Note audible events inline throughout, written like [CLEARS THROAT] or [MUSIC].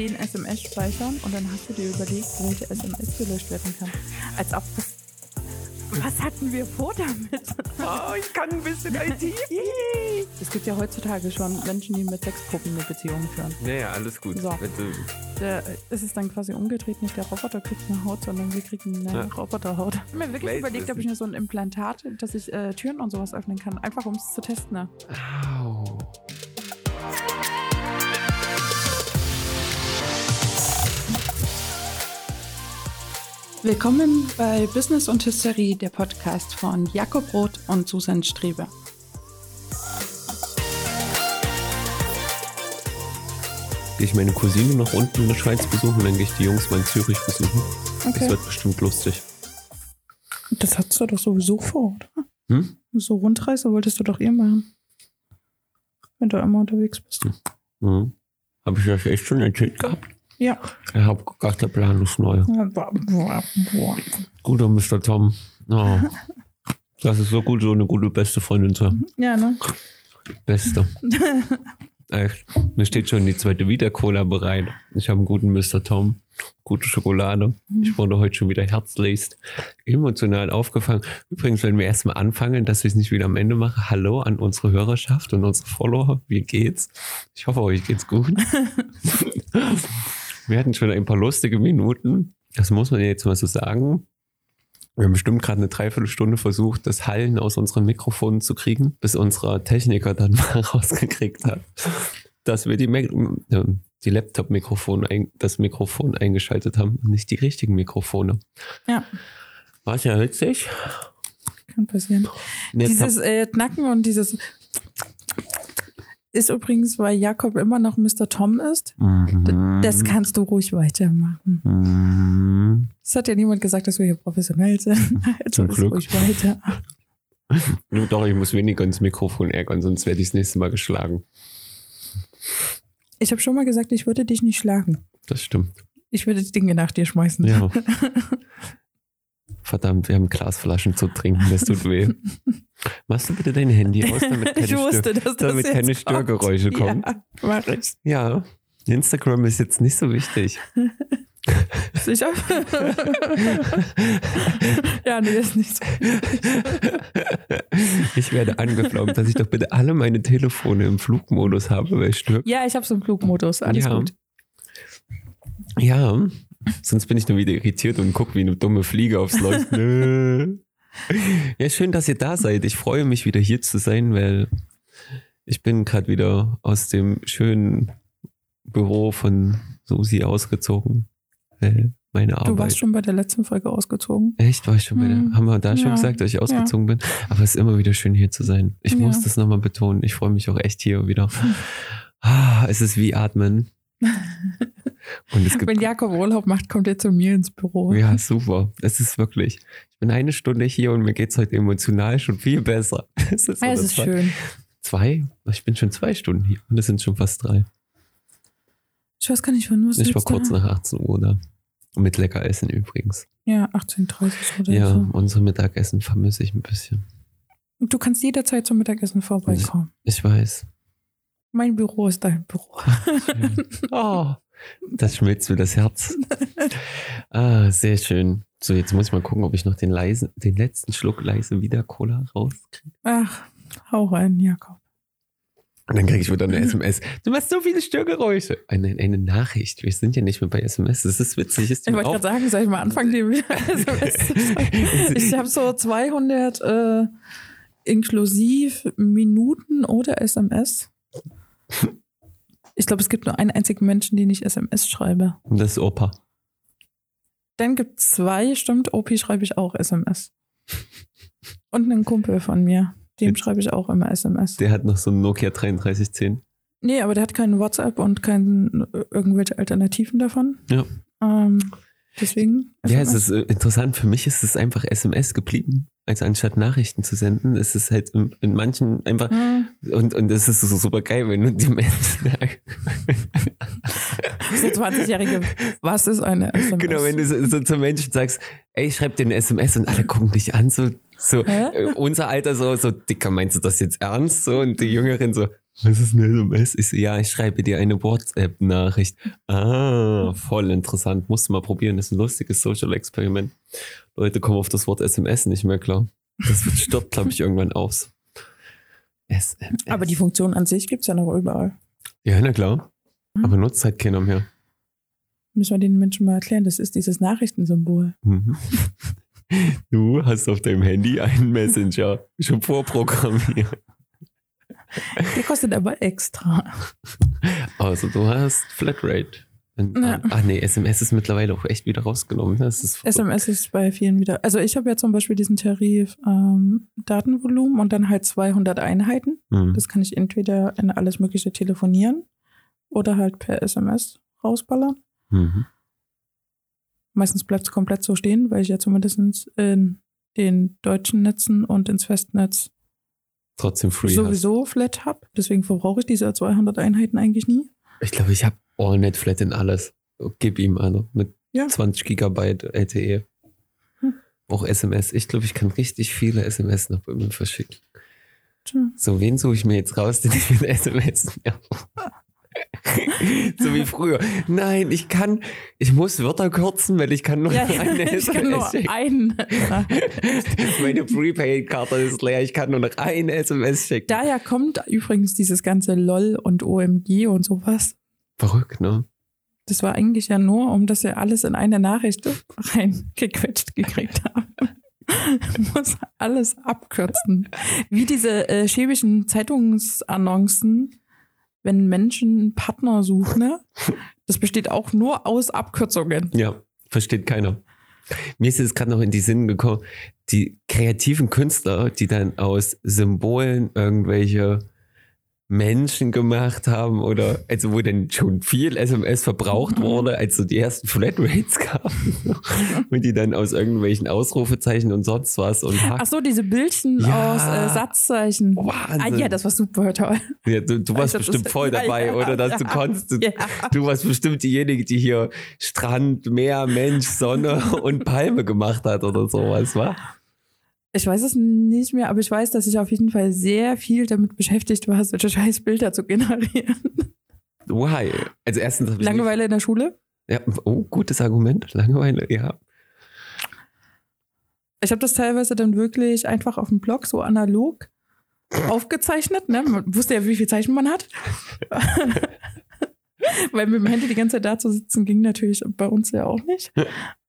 10 SMS speichern und dann hast du dir überlegt, welche SMS gelöscht werden kann. Als ob das. Was hatten wir vor damit? Oh, ich kann ein bisschen [LAUGHS] IT. Es gibt ja heutzutage schon Menschen, die mit Sexpuppen eine Beziehung führen. Naja, alles gut. So. Der, es ist dann quasi umgedreht, nicht der Roboter kriegt eine Haut, sondern wir kriegen eine Ja. Roboterhaut. Ich habe mir wirklich Weiß überlegt, ob ich mir so ein Implantat, dass ich äh, Türen und sowas öffnen kann, einfach um es zu testen. Ne? au. Willkommen bei Business und Hysterie, der Podcast von Jakob Roth und Susan Strebe. Gehe ich meine Cousine noch unten in der Schweiz besuchen, dann gehe ich die Jungs mal in Zürich besuchen. Das Okay. wird bestimmt lustig. Das hattest du doch sowieso vor, oder? Hm? So Rundreise wolltest du doch eh machen. Wenn du immer unterwegs bist. Mhm. Habe ich das echt schon erzählt gehabt? Ja. Ich habe gedacht, der Plan ist neu. Guter Mr. Tom. Oh. Das ist so gut, so eine gute beste Freundin zu haben. Ja, ne? Beste. [LAUGHS] Echt. Mir steht schon die zweite Vita-Cola bereit. Ich habe einen guten Mr. Tom. Gute Schokolade. Ich wurde heute schon wieder herzlichst emotional aufgefangen. Übrigens, wenn wir erstmal anfangen, dass ich es nicht wieder am Ende mache. Hallo an unsere Hörerschaft und unsere Follower. Wie geht's? Ich hoffe, euch geht's gut. [LAUGHS] wir hatten schon ein paar lustige Minuten. Das muss man jetzt mal so sagen. Wir haben bestimmt gerade eine Dreiviertelstunde versucht, das Hallen aus unseren Mikrofonen zu kriegen, bis unser Techniker dann [LAUGHS] mal rausgekriegt hat, dass wir die, äh, die Laptop-Mikrofone, das Mikrofon eingeschaltet haben und nicht die richtigen Mikrofone. Ja, War es ja witzig? kann passieren. Jetzt Dieses äh, Knacken und dieses ist übrigens, weil Jakob immer noch Mr. Tom ist. Mhm. Das kannst du ruhig weitermachen. Mhm. Es hat ja niemand gesagt, dass wir hier professionell sind. [LAUGHS] Also Zum Glück. ruhig weiter. Nur Doch, ich muss weniger ins Mikrofon ärgern, sonst werde ich das nächste Mal geschlagen. Ich habe schon mal gesagt, ich würde dich nicht schlagen. Das stimmt. Ich würde die Dinge nach dir schmeißen. Ja. [LAUGHS] Verdammt, wir haben Glasflaschen zu trinken, das tut weh. [LAUGHS] Machst du bitte dein Handy aus, damit keine, ich wusste, Stör dass das damit keine kommt. Störgeräusche kommen? Ja, mach ich. Ja, Instagram ist jetzt nicht so wichtig. [LAUGHS] Sicher? [LAUGHS] ja, nee, ist nicht so. Ich werde angeflaumt, dass ich doch bitte alle meine Telefone im Flugmodus habe, weil ich. Ja, ich habe so einen Flugmodus. Alles ja. gut. Ja, sonst bin ich nur wieder irritiert und gucke wie eine dumme Fliege aufs Leuchten. [LAUGHS] Ja, schön, dass ihr da seid. Ich freue mich wieder hier zu sein, weil ich bin gerade wieder aus dem schönen Büro von Susi ausgezogen. Weil meine Arbeit. Du warst schon bei der letzten Folge ausgezogen. Echt? War ich schon bei der? Hm. Haben wir da schon Ja. gesagt, dass ich ausgezogen bin? Aber es ist immer wieder schön hier zu sein. Ich Ja. muss das nochmal betonen. Ich freue mich auch echt hier wieder. [LAUGHS] Ah, es ist wie Atmen. [LAUGHS] Und. Wenn Jakob Urlaub macht, kommt er zu mir ins Büro. Ja, super. Es ist wirklich. Ich bin eine Stunde hier und mir geht es heute emotional schon viel besser. [LAUGHS] Es ist, Ja, es das ist zwei- schön. Zwei? Ich bin schon zwei Stunden hier und es sind schon fast drei. Ich weiß gar nicht, wann du Ich war kurz da. nach 18 Uhr da. Mit lecker Essen übrigens. Ja, 18.30 oder Ja, so. unser Mittagessen vermisse ich ein bisschen. Und Du kannst jederzeit zum Mittagessen vorbeikommen. Ich weiß. Mein Büro ist dein Büro. [LAUGHS] Schön. Oh, das schmilzt mir das Herz. [LAUGHS] Ah, sehr schön. So, jetzt muss ich mal gucken, ob ich noch den leisen, den letzten Schluck leise wieder Cola rauskriege. Ach, hau rein, Jakob. Und dann kriege ich wieder eine SMS. Du machst so viele Störgeräusche. Eine, eine Nachricht. Wir sind ja nicht mehr bei SMS. Das ist witzig. Ist Ich wollte gerade sagen, soll ich mal anfangen, die [LAUGHS] wieder SMS? Ich habe so 200 äh, inklusiv Minuten oder SMS. [LAUGHS] Ich glaube, es gibt nur einen einzigen Menschen, den ich SMS schreibe. Das ist Opa. Dann gibt es zwei, stimmt, OP schreibe ich auch SMS. Und einen Kumpel von mir, dem Jetzt- schreibe ich auch immer SMS. Der hat noch so ein Nokia 3310. Nee, aber der hat keinen WhatsApp und kein, irgendwelche Alternativen davon. Ja. Ähm, deswegen. Ja, es SMS. ist äh, interessant. Für mich ist es einfach SMS geblieben. Also anstatt Nachrichten zu senden, ist es halt in, in manchen einfach, Hm, und, und es ist so super geil, wenn du die Menschen, so 20-Jährige, was ist eine SMS? genau, wenn du so, so zu Menschen sagst, ey, ich schreib dir eine SMS und alle gucken dich an, so, so, Hä? äh, unser Alter so, so, Dicker, meinst du das jetzt ernst? So, und die Jüngeren so, Was ist eine SMS? Ich ja, ich schreibe dir eine WhatsApp-Nachricht. Ah, voll interessant. Musst du mal probieren. Das ist ein lustiges Social-Experiment. Leute kommen auf das Wort SMS nicht mehr klar. Das stirbt, glaube ich, irgendwann aus. SMS. Aber die Funktion an sich gibt es ja noch überall. Ja, na klar. Mhm. Aber nutzt halt keiner mehr. Müssen wir den Menschen mal erklären, das ist dieses Nachrichtensymbol. Mhm. [LAUGHS] Du hast auf deinem Handy einen Messenger schon vorprogrammiert. [LAUGHS] Der kostet aber extra. Also du hast Flatrate. Ja. Ach nee, SMS ist mittlerweile auch echt wieder rausgenommen. Das ist SMS ist bei vielen wieder. Also ich habe ja zum Beispiel diesen Tarif ähm, Datenvolumen und dann halt 200 Einheiten. Mhm. Das kann ich entweder in alles Mögliche telefonieren oder halt per SMS rausballern. Mhm. Meistens bleibt es komplett so stehen, weil ich ja zumindest in den deutschen Netzen und ins Festnetz trotzdem free sowieso hast. Flat habe. Deswegen verbrauche ich diese 200 Einheiten eigentlich nie. Ich glaube, ich habe AllNet Flat in alles. Gib ihm also mit ja. 20 Gigabyte LTE. Hm. Auch SMS. Ich glaube, ich kann richtig viele SMS noch bei mir verschicken. Tja. So, wen suche ich mir jetzt raus, [LAUGHS] den ich mit SMS mehr so wie früher. Nein, ich kann, ich muss Wörter kürzen, weil ich kann nur ja, eine [LAUGHS] ich SMS kann nur einen. [LAUGHS] Meine Prepaid-Karte ist leer, ich kann nur noch eine SMS schicken. Daher kommt übrigens dieses ganze LOL und OMG und sowas. Verrückt, ne? Das war eigentlich ja nur, um dass wir alles in eine Nachricht [LAUGHS] reingequetscht gekriegt haben. muss alles abkürzen. Wie diese äh, chemischen Zeitungsannoncen, wenn Menschen einen Partner suchen, ne? [LAUGHS] das besteht auch nur aus Abkürzungen. Ja, versteht keiner. Mir ist es gerade noch in die Sinn gekommen, die kreativen Künstler, die dann aus Symbolen irgendwelche Menschen gemacht haben oder also wo dann schon viel SMS verbraucht mhm. wurde, als so die ersten Flatrates kamen [LAUGHS] und die dann aus irgendwelchen Ausrufezeichen und sonst was und Ach so, diese Bildchen ja. aus äh, Satzzeichen. Wahnsinn. Ah, ja, das war super toll. Ja, du, du warst bestimmt das, voll [LAUGHS] dabei, ja, oder dass du konntest. Du, du warst bestimmt diejenige, die hier Strand, Meer, Mensch, Sonne [LAUGHS] und Palme gemacht hat oder sowas, wa? Ich weiß es nicht mehr, aber ich weiß, dass ich auf jeden Fall sehr viel damit beschäftigt war, solche scheiß Bilder zu generieren. Why? Also erstens Langeweile in der Schule? Ja, oh, gutes Argument. Langeweile, ja. Ich habe das teilweise dann wirklich einfach auf dem Blog so analog aufgezeichnet. Ne? Man wusste ja, wie viel Zeichen man hat. [LAUGHS] Weil mit dem Handy die ganze Zeit da zu sitzen, ging natürlich bei uns ja auch nicht.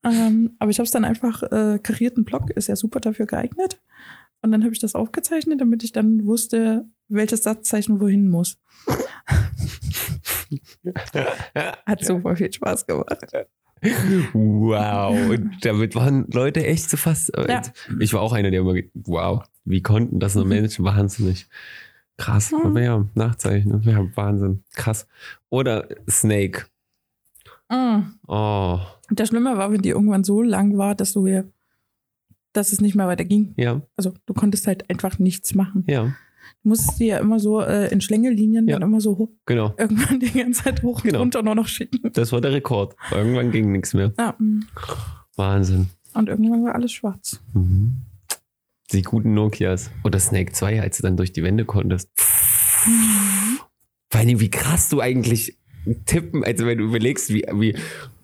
Ähm, aber ich habe es dann einfach äh, karierten Block, ist ja super dafür geeignet. Und dann habe ich das aufgezeichnet, damit ich dann wusste, welches Satzzeichen wohin muss. [LAUGHS] Hat super viel Spaß gemacht. Wow, und damit waren Leute echt so fast. Äh, ja. Ich war auch einer, der immer, wow, wie konnten das nur Menschen? Wahnsinnig. Krass, mhm. aber ja, Nachzeichen, ja, Wahnsinn, krass. Oder Snake. Mhm. Oh. Das Schlimme war, wenn die irgendwann so lang war, dass du hier, dass es nicht mehr weiter ging. Ja. Also du konntest halt einfach nichts machen. Ja. Du musstest die ja immer so äh, in Schlängelinien ja. dann immer so hoch. Genau. Irgendwann die ganze Zeit hoch genau. und runter nur noch schicken. Das war der Rekord. Irgendwann ging nichts mehr. Ja. Wahnsinn. Und irgendwann war alles schwarz. Mhm. Die guten Nokias. Oder Snake 2, als du dann durch die Wände konntest. Mhm. Vor allem, wie krass du eigentlich tippen, also wenn du überlegst, wie, wie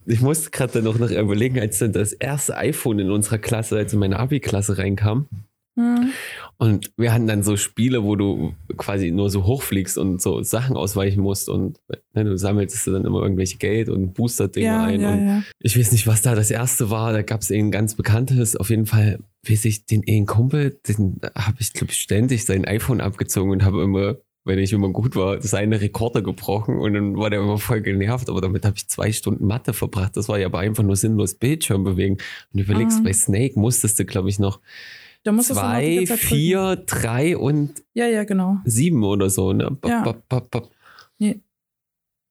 ich musste gerade noch, noch überlegen, als dann das erste iPhone in unserer Klasse, also meine Abi-Klasse reinkam. Mhm. Und wir hatten dann so Spiele, wo du quasi nur so hochfliegst und so Sachen ausweichen musst und ne, du sammelst dann immer irgendwelche Geld und Booster-Dinge ja, ein. Ja, und ja. ich weiß nicht, was da das erste war. Da gab es ein ganz bekanntes. Auf jeden Fall weiß ich, den einen Kumpel, den habe ich, glaube ich, ständig sein iPhone abgezogen und habe immer wenn ich immer gut war, seine Rekorde gebrochen und dann war der immer voll genervt. Aber damit habe ich zwei Stunden Mathe verbracht. Das war ja aber einfach nur sinnlos Bildschirm bewegen. Und überlegst, mhm. bei Snake musstest du, glaube ich, noch zwei, vier, drei und ja, ja, genau. sieben oder so. Ne? Ba, ja. ba, ba, nee.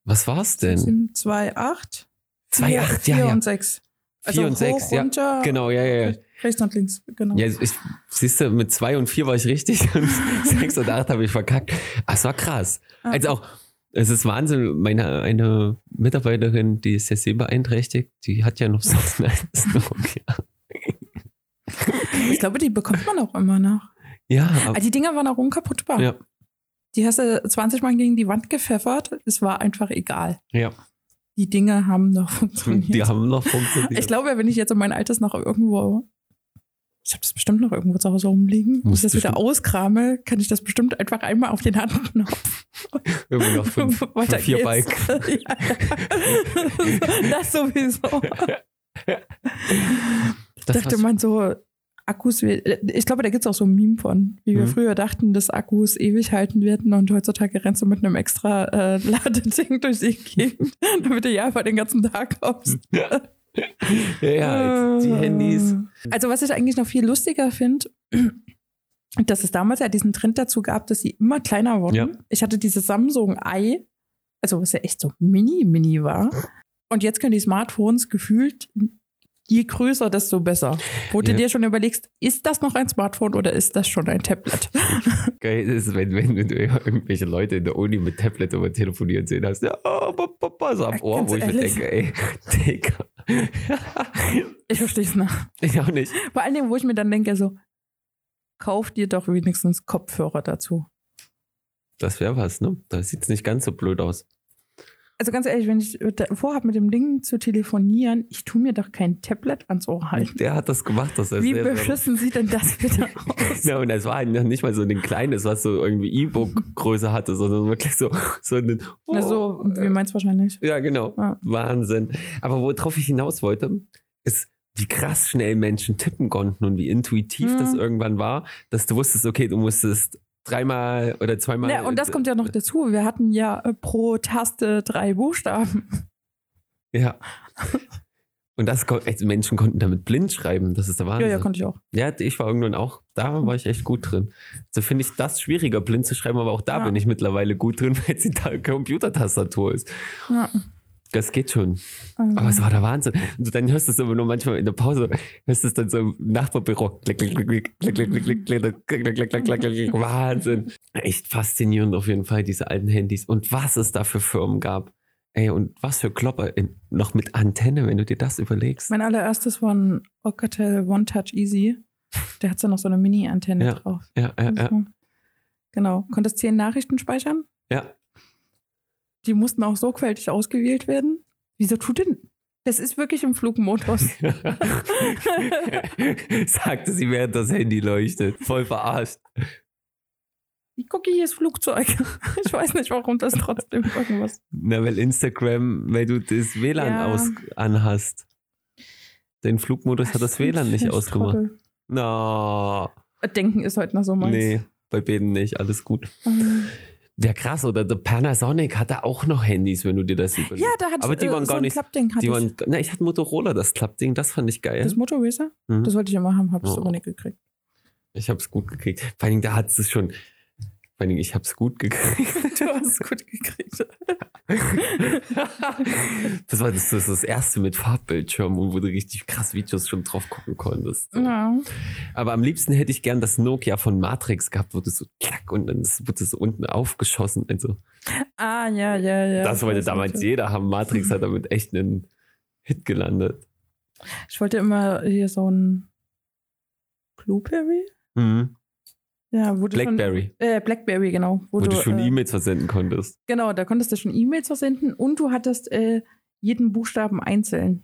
Was war's denn? Zwei, acht. Zwei, acht, ja, ja. und sechs. Also vier und sechs, ja. Genau, ja, ja, ja. Rechts und links, genau. Ja, ich, siehst du, mit zwei und vier war ich richtig und [LAUGHS] sechs und acht habe ich verkackt. Ach, es war krass. Ah. Also auch, es ist Wahnsinn. Meine eine Mitarbeiterin, die ist ja sehr beeinträchtigt, die hat ja noch so. Ich glaube, die bekommt man auch immer noch. Ja. Aber ah, die Dinger waren auch unkaputtbar. Ja. Die hast du 20 Mal gegen die Wand gepfeffert. Es war einfach egal. Ja, Die Dinge haben noch funktioniert. die haben noch funktioniert. Ich glaube, wenn ich jetzt um mein Altes noch irgendwo, ich habe das bestimmt noch irgendwo zu Hause rumliegen, wenn Muss ich das wieder auskrame, kann ich das bestimmt einfach einmal auf den Handknopf. [LAUGHS] Immer noch fünf, [LAUGHS] Weiter vier. Bike. [LAUGHS] ja, ja. Das sowieso. Das dachte man so, Akkus, ich glaube, da gibt es auch so ein Meme von, wie wir Mhm. früher dachten, dass Akkus ewig halten werden und heutzutage rennst du mit einem extra äh, Ladeding durch die Gegend, damit du ja einfach den ganzen Tag kommst. ja, ja, die Handys. Also was ich eigentlich noch viel lustiger finde, [CLEARS THROAT] dass es damals ja diesen Trend dazu gab, dass sie immer kleiner wurden. Ja. Ich hatte diese Samsung Ei, also was ja echt so mini, mini war. Und jetzt können die Smartphones gefühlt, je größer, desto besser. Wo du Ja. dir schon überlegst, ist das noch ein Smartphone oder ist das schon ein Tablet? [LAUGHS] Geil ist, wenn, wenn, wenn du irgendwelche Leute in der Uni mit Tablet über telefonieren sehen hast. Ja, oh, so am Ohr, wo ich mir denke, ey, Digga. [LAUGHS] Ich verstehe es nach. ich auch nicht. Vor allen Dingen, wo ich mir dann denke, so, kauf dir doch wenigstens Kopfhörer dazu. Das wäre was, ne? Da sieht es nicht ganz so blöd aus. Also ganz ehrlich, wenn ich vorhabe, mit dem Ding zu telefonieren, ich tue mir doch kein Tablet ans Ohr halten. Der hat das gemacht, das Wie beschissen sieht denn das bitte [LAUGHS] aus? Ja, und es war noch nicht mal so ein kleines, was so irgendwie E-Book-Größe hatte, sondern wirklich so, so ein. Na, so, wie meinst du wahrscheinlich? Ja, genau. Ja. Wahnsinn. Aber worauf ich hinaus wollte, ist, wie krass schnell Menschen tippen konnten und wie intuitiv Mhm. das irgendwann war, dass du wusstest, okay, du musstest dreimal oder zweimal. Ja, und das kommt ja noch dazu. Wir hatten ja äh, pro Taste drei Buchstaben. Ja. Und das echt, Menschen konnten damit blind schreiben. Das ist der Ja, Wahnsinn. ja, konnte ich auch. Ja, ich war irgendwann auch, da war ich echt gut drin. So finde ich das schwieriger, blind zu schreiben, aber auch da Ja. bin ich mittlerweile gut drin, [LAUGHS] weil es die Ta- Computertastatur ist. Ja. Das geht schon. Mhm. Aber es war der Wahnsinn. Und dann hörst du es aber nur manchmal in der Pause, hörst du es dann so im Nachbarbüro. Wahnsinn. Echt faszinierend auf jeden Fall, diese alten Handys. Und was es da für Firmen gab. Ey, und was für Klopper in, noch mit Antenne, wenn du dir das überlegst. Mein allererstes war ein Ocatel One Touch Easy. Der hat so noch so eine Mini-Antenne ja, drauf. Ja, ja, ja. Genau. Konntest zehn Nachrichten speichern? Ja. Die mussten auch sorgfältig ausgewählt werden. Wieso tut denn? Das ist wirklich im Flugmodus. [LAUGHS] [LAUGHS] Sagte sie, während das Handy leuchtet. Voll verarscht. Ich gucke, hier ist Flugzeug. [LAUGHS] Ich weiß nicht, warum das trotzdem irgendwas. Na, weil Instagram, weil du das WLAN Ja. aus anhast. Den Flugmodus hat das WLAN nicht Ich ausgemacht. Trottel. Na, Denken ist heute noch so meins. nee, bei beiden nicht, alles gut. Ähm, Ja, krass, oder der Panasonic hatte auch noch Handys, wenn du dir das überlegst. Ja, da hat Aber die äh, waren so gar nicht- Klappding. Hatte Die ich. waren, na, ich hatte Motorola, das Klappding, das fand ich geil. Das Motor Racer? Mhm. Das wollte ich immer haben, habe es Oh. aber nicht gekriegt. Ich habe es gut gekriegt. Vor allen Dingen, da hat es schon. Vor allen Dingen, ich habe es gut gekriegt. [LAUGHS] Du hast es gut gekriegt. [LAUGHS] das war das, das, das erste mit Farbbildschirm, wo du richtig krass Videos schon drauf gucken konntest. Ja. Aber am liebsten hätte ich gern das Nokia von Matrix gehabt, wo du so klack und dann wurde so unten aufgeschossen. Also, Ah, ja, ja, ja. das wollte damals jeder haben. Matrix hat damit echt einen Hit gelandet. Ich wollte immer hier so ein Blueberry? Mhm. Ja, wo du Blackberry, Schon, äh, Blackberry, genau. wo, du schon äh, E-Mails versenden konntest. Genau, da konntest du schon E-Mails versenden und du hattest äh, jeden Buchstaben einzeln.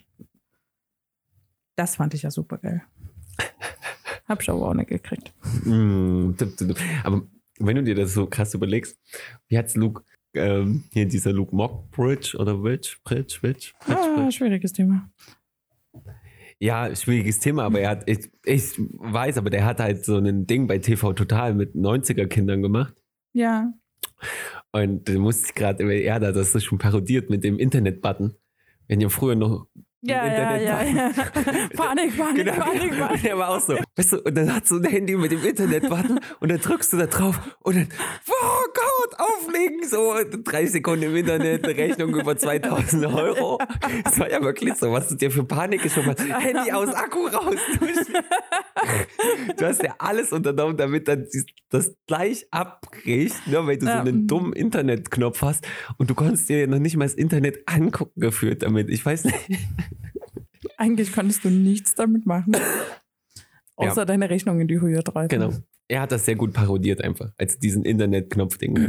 Das fand ich ja super geil. [LAUGHS] Hab ich aber auch nicht gekriegt. Mm. Aber wenn du dir das so krass überlegst, wie hat's Luke, ähm, hier dieser Luke Mockbridge oder Bridge, Bridge, Bridge, Bridge, Ah, Bridge. schwieriges Thema. Ja, schwieriges Thema, aber er hat, ich, ich weiß, aber der hat halt so ein Ding bei TV Total mit 90er Kindern gemacht. Ja. Und da musste ich gerade, er da das ist schon parodiert mit dem Internet-Button. Wenn ihr früher noch Ja, ja, ja, ja. [LAUGHS] Panik, Panik, Genau. Panik, Und Panik. der war auch so. Weißt du, und dann hat so ein Handy mit dem Internet-Button und dann drückst du da drauf und dann, oh Auflegen, so drei Sekunden im Internet, eine Rechnung über 2000 Euro. Das war ja wirklich so, was du dir für Panik ist, Handy aus Akku raus. Du hast ja alles unternommen, damit dann das gleich abbricht, ne, weil du so Ja. einen dummen Internetknopf hast und du konntest dir noch nicht mal das Internet angucken geführt damit. Ich weiß nicht. Eigentlich konntest du nichts damit machen. Außer deine Rechnung in die Höhe treiben. Genau. Er hat das sehr gut parodiert einfach, als diesen Internetknopfding.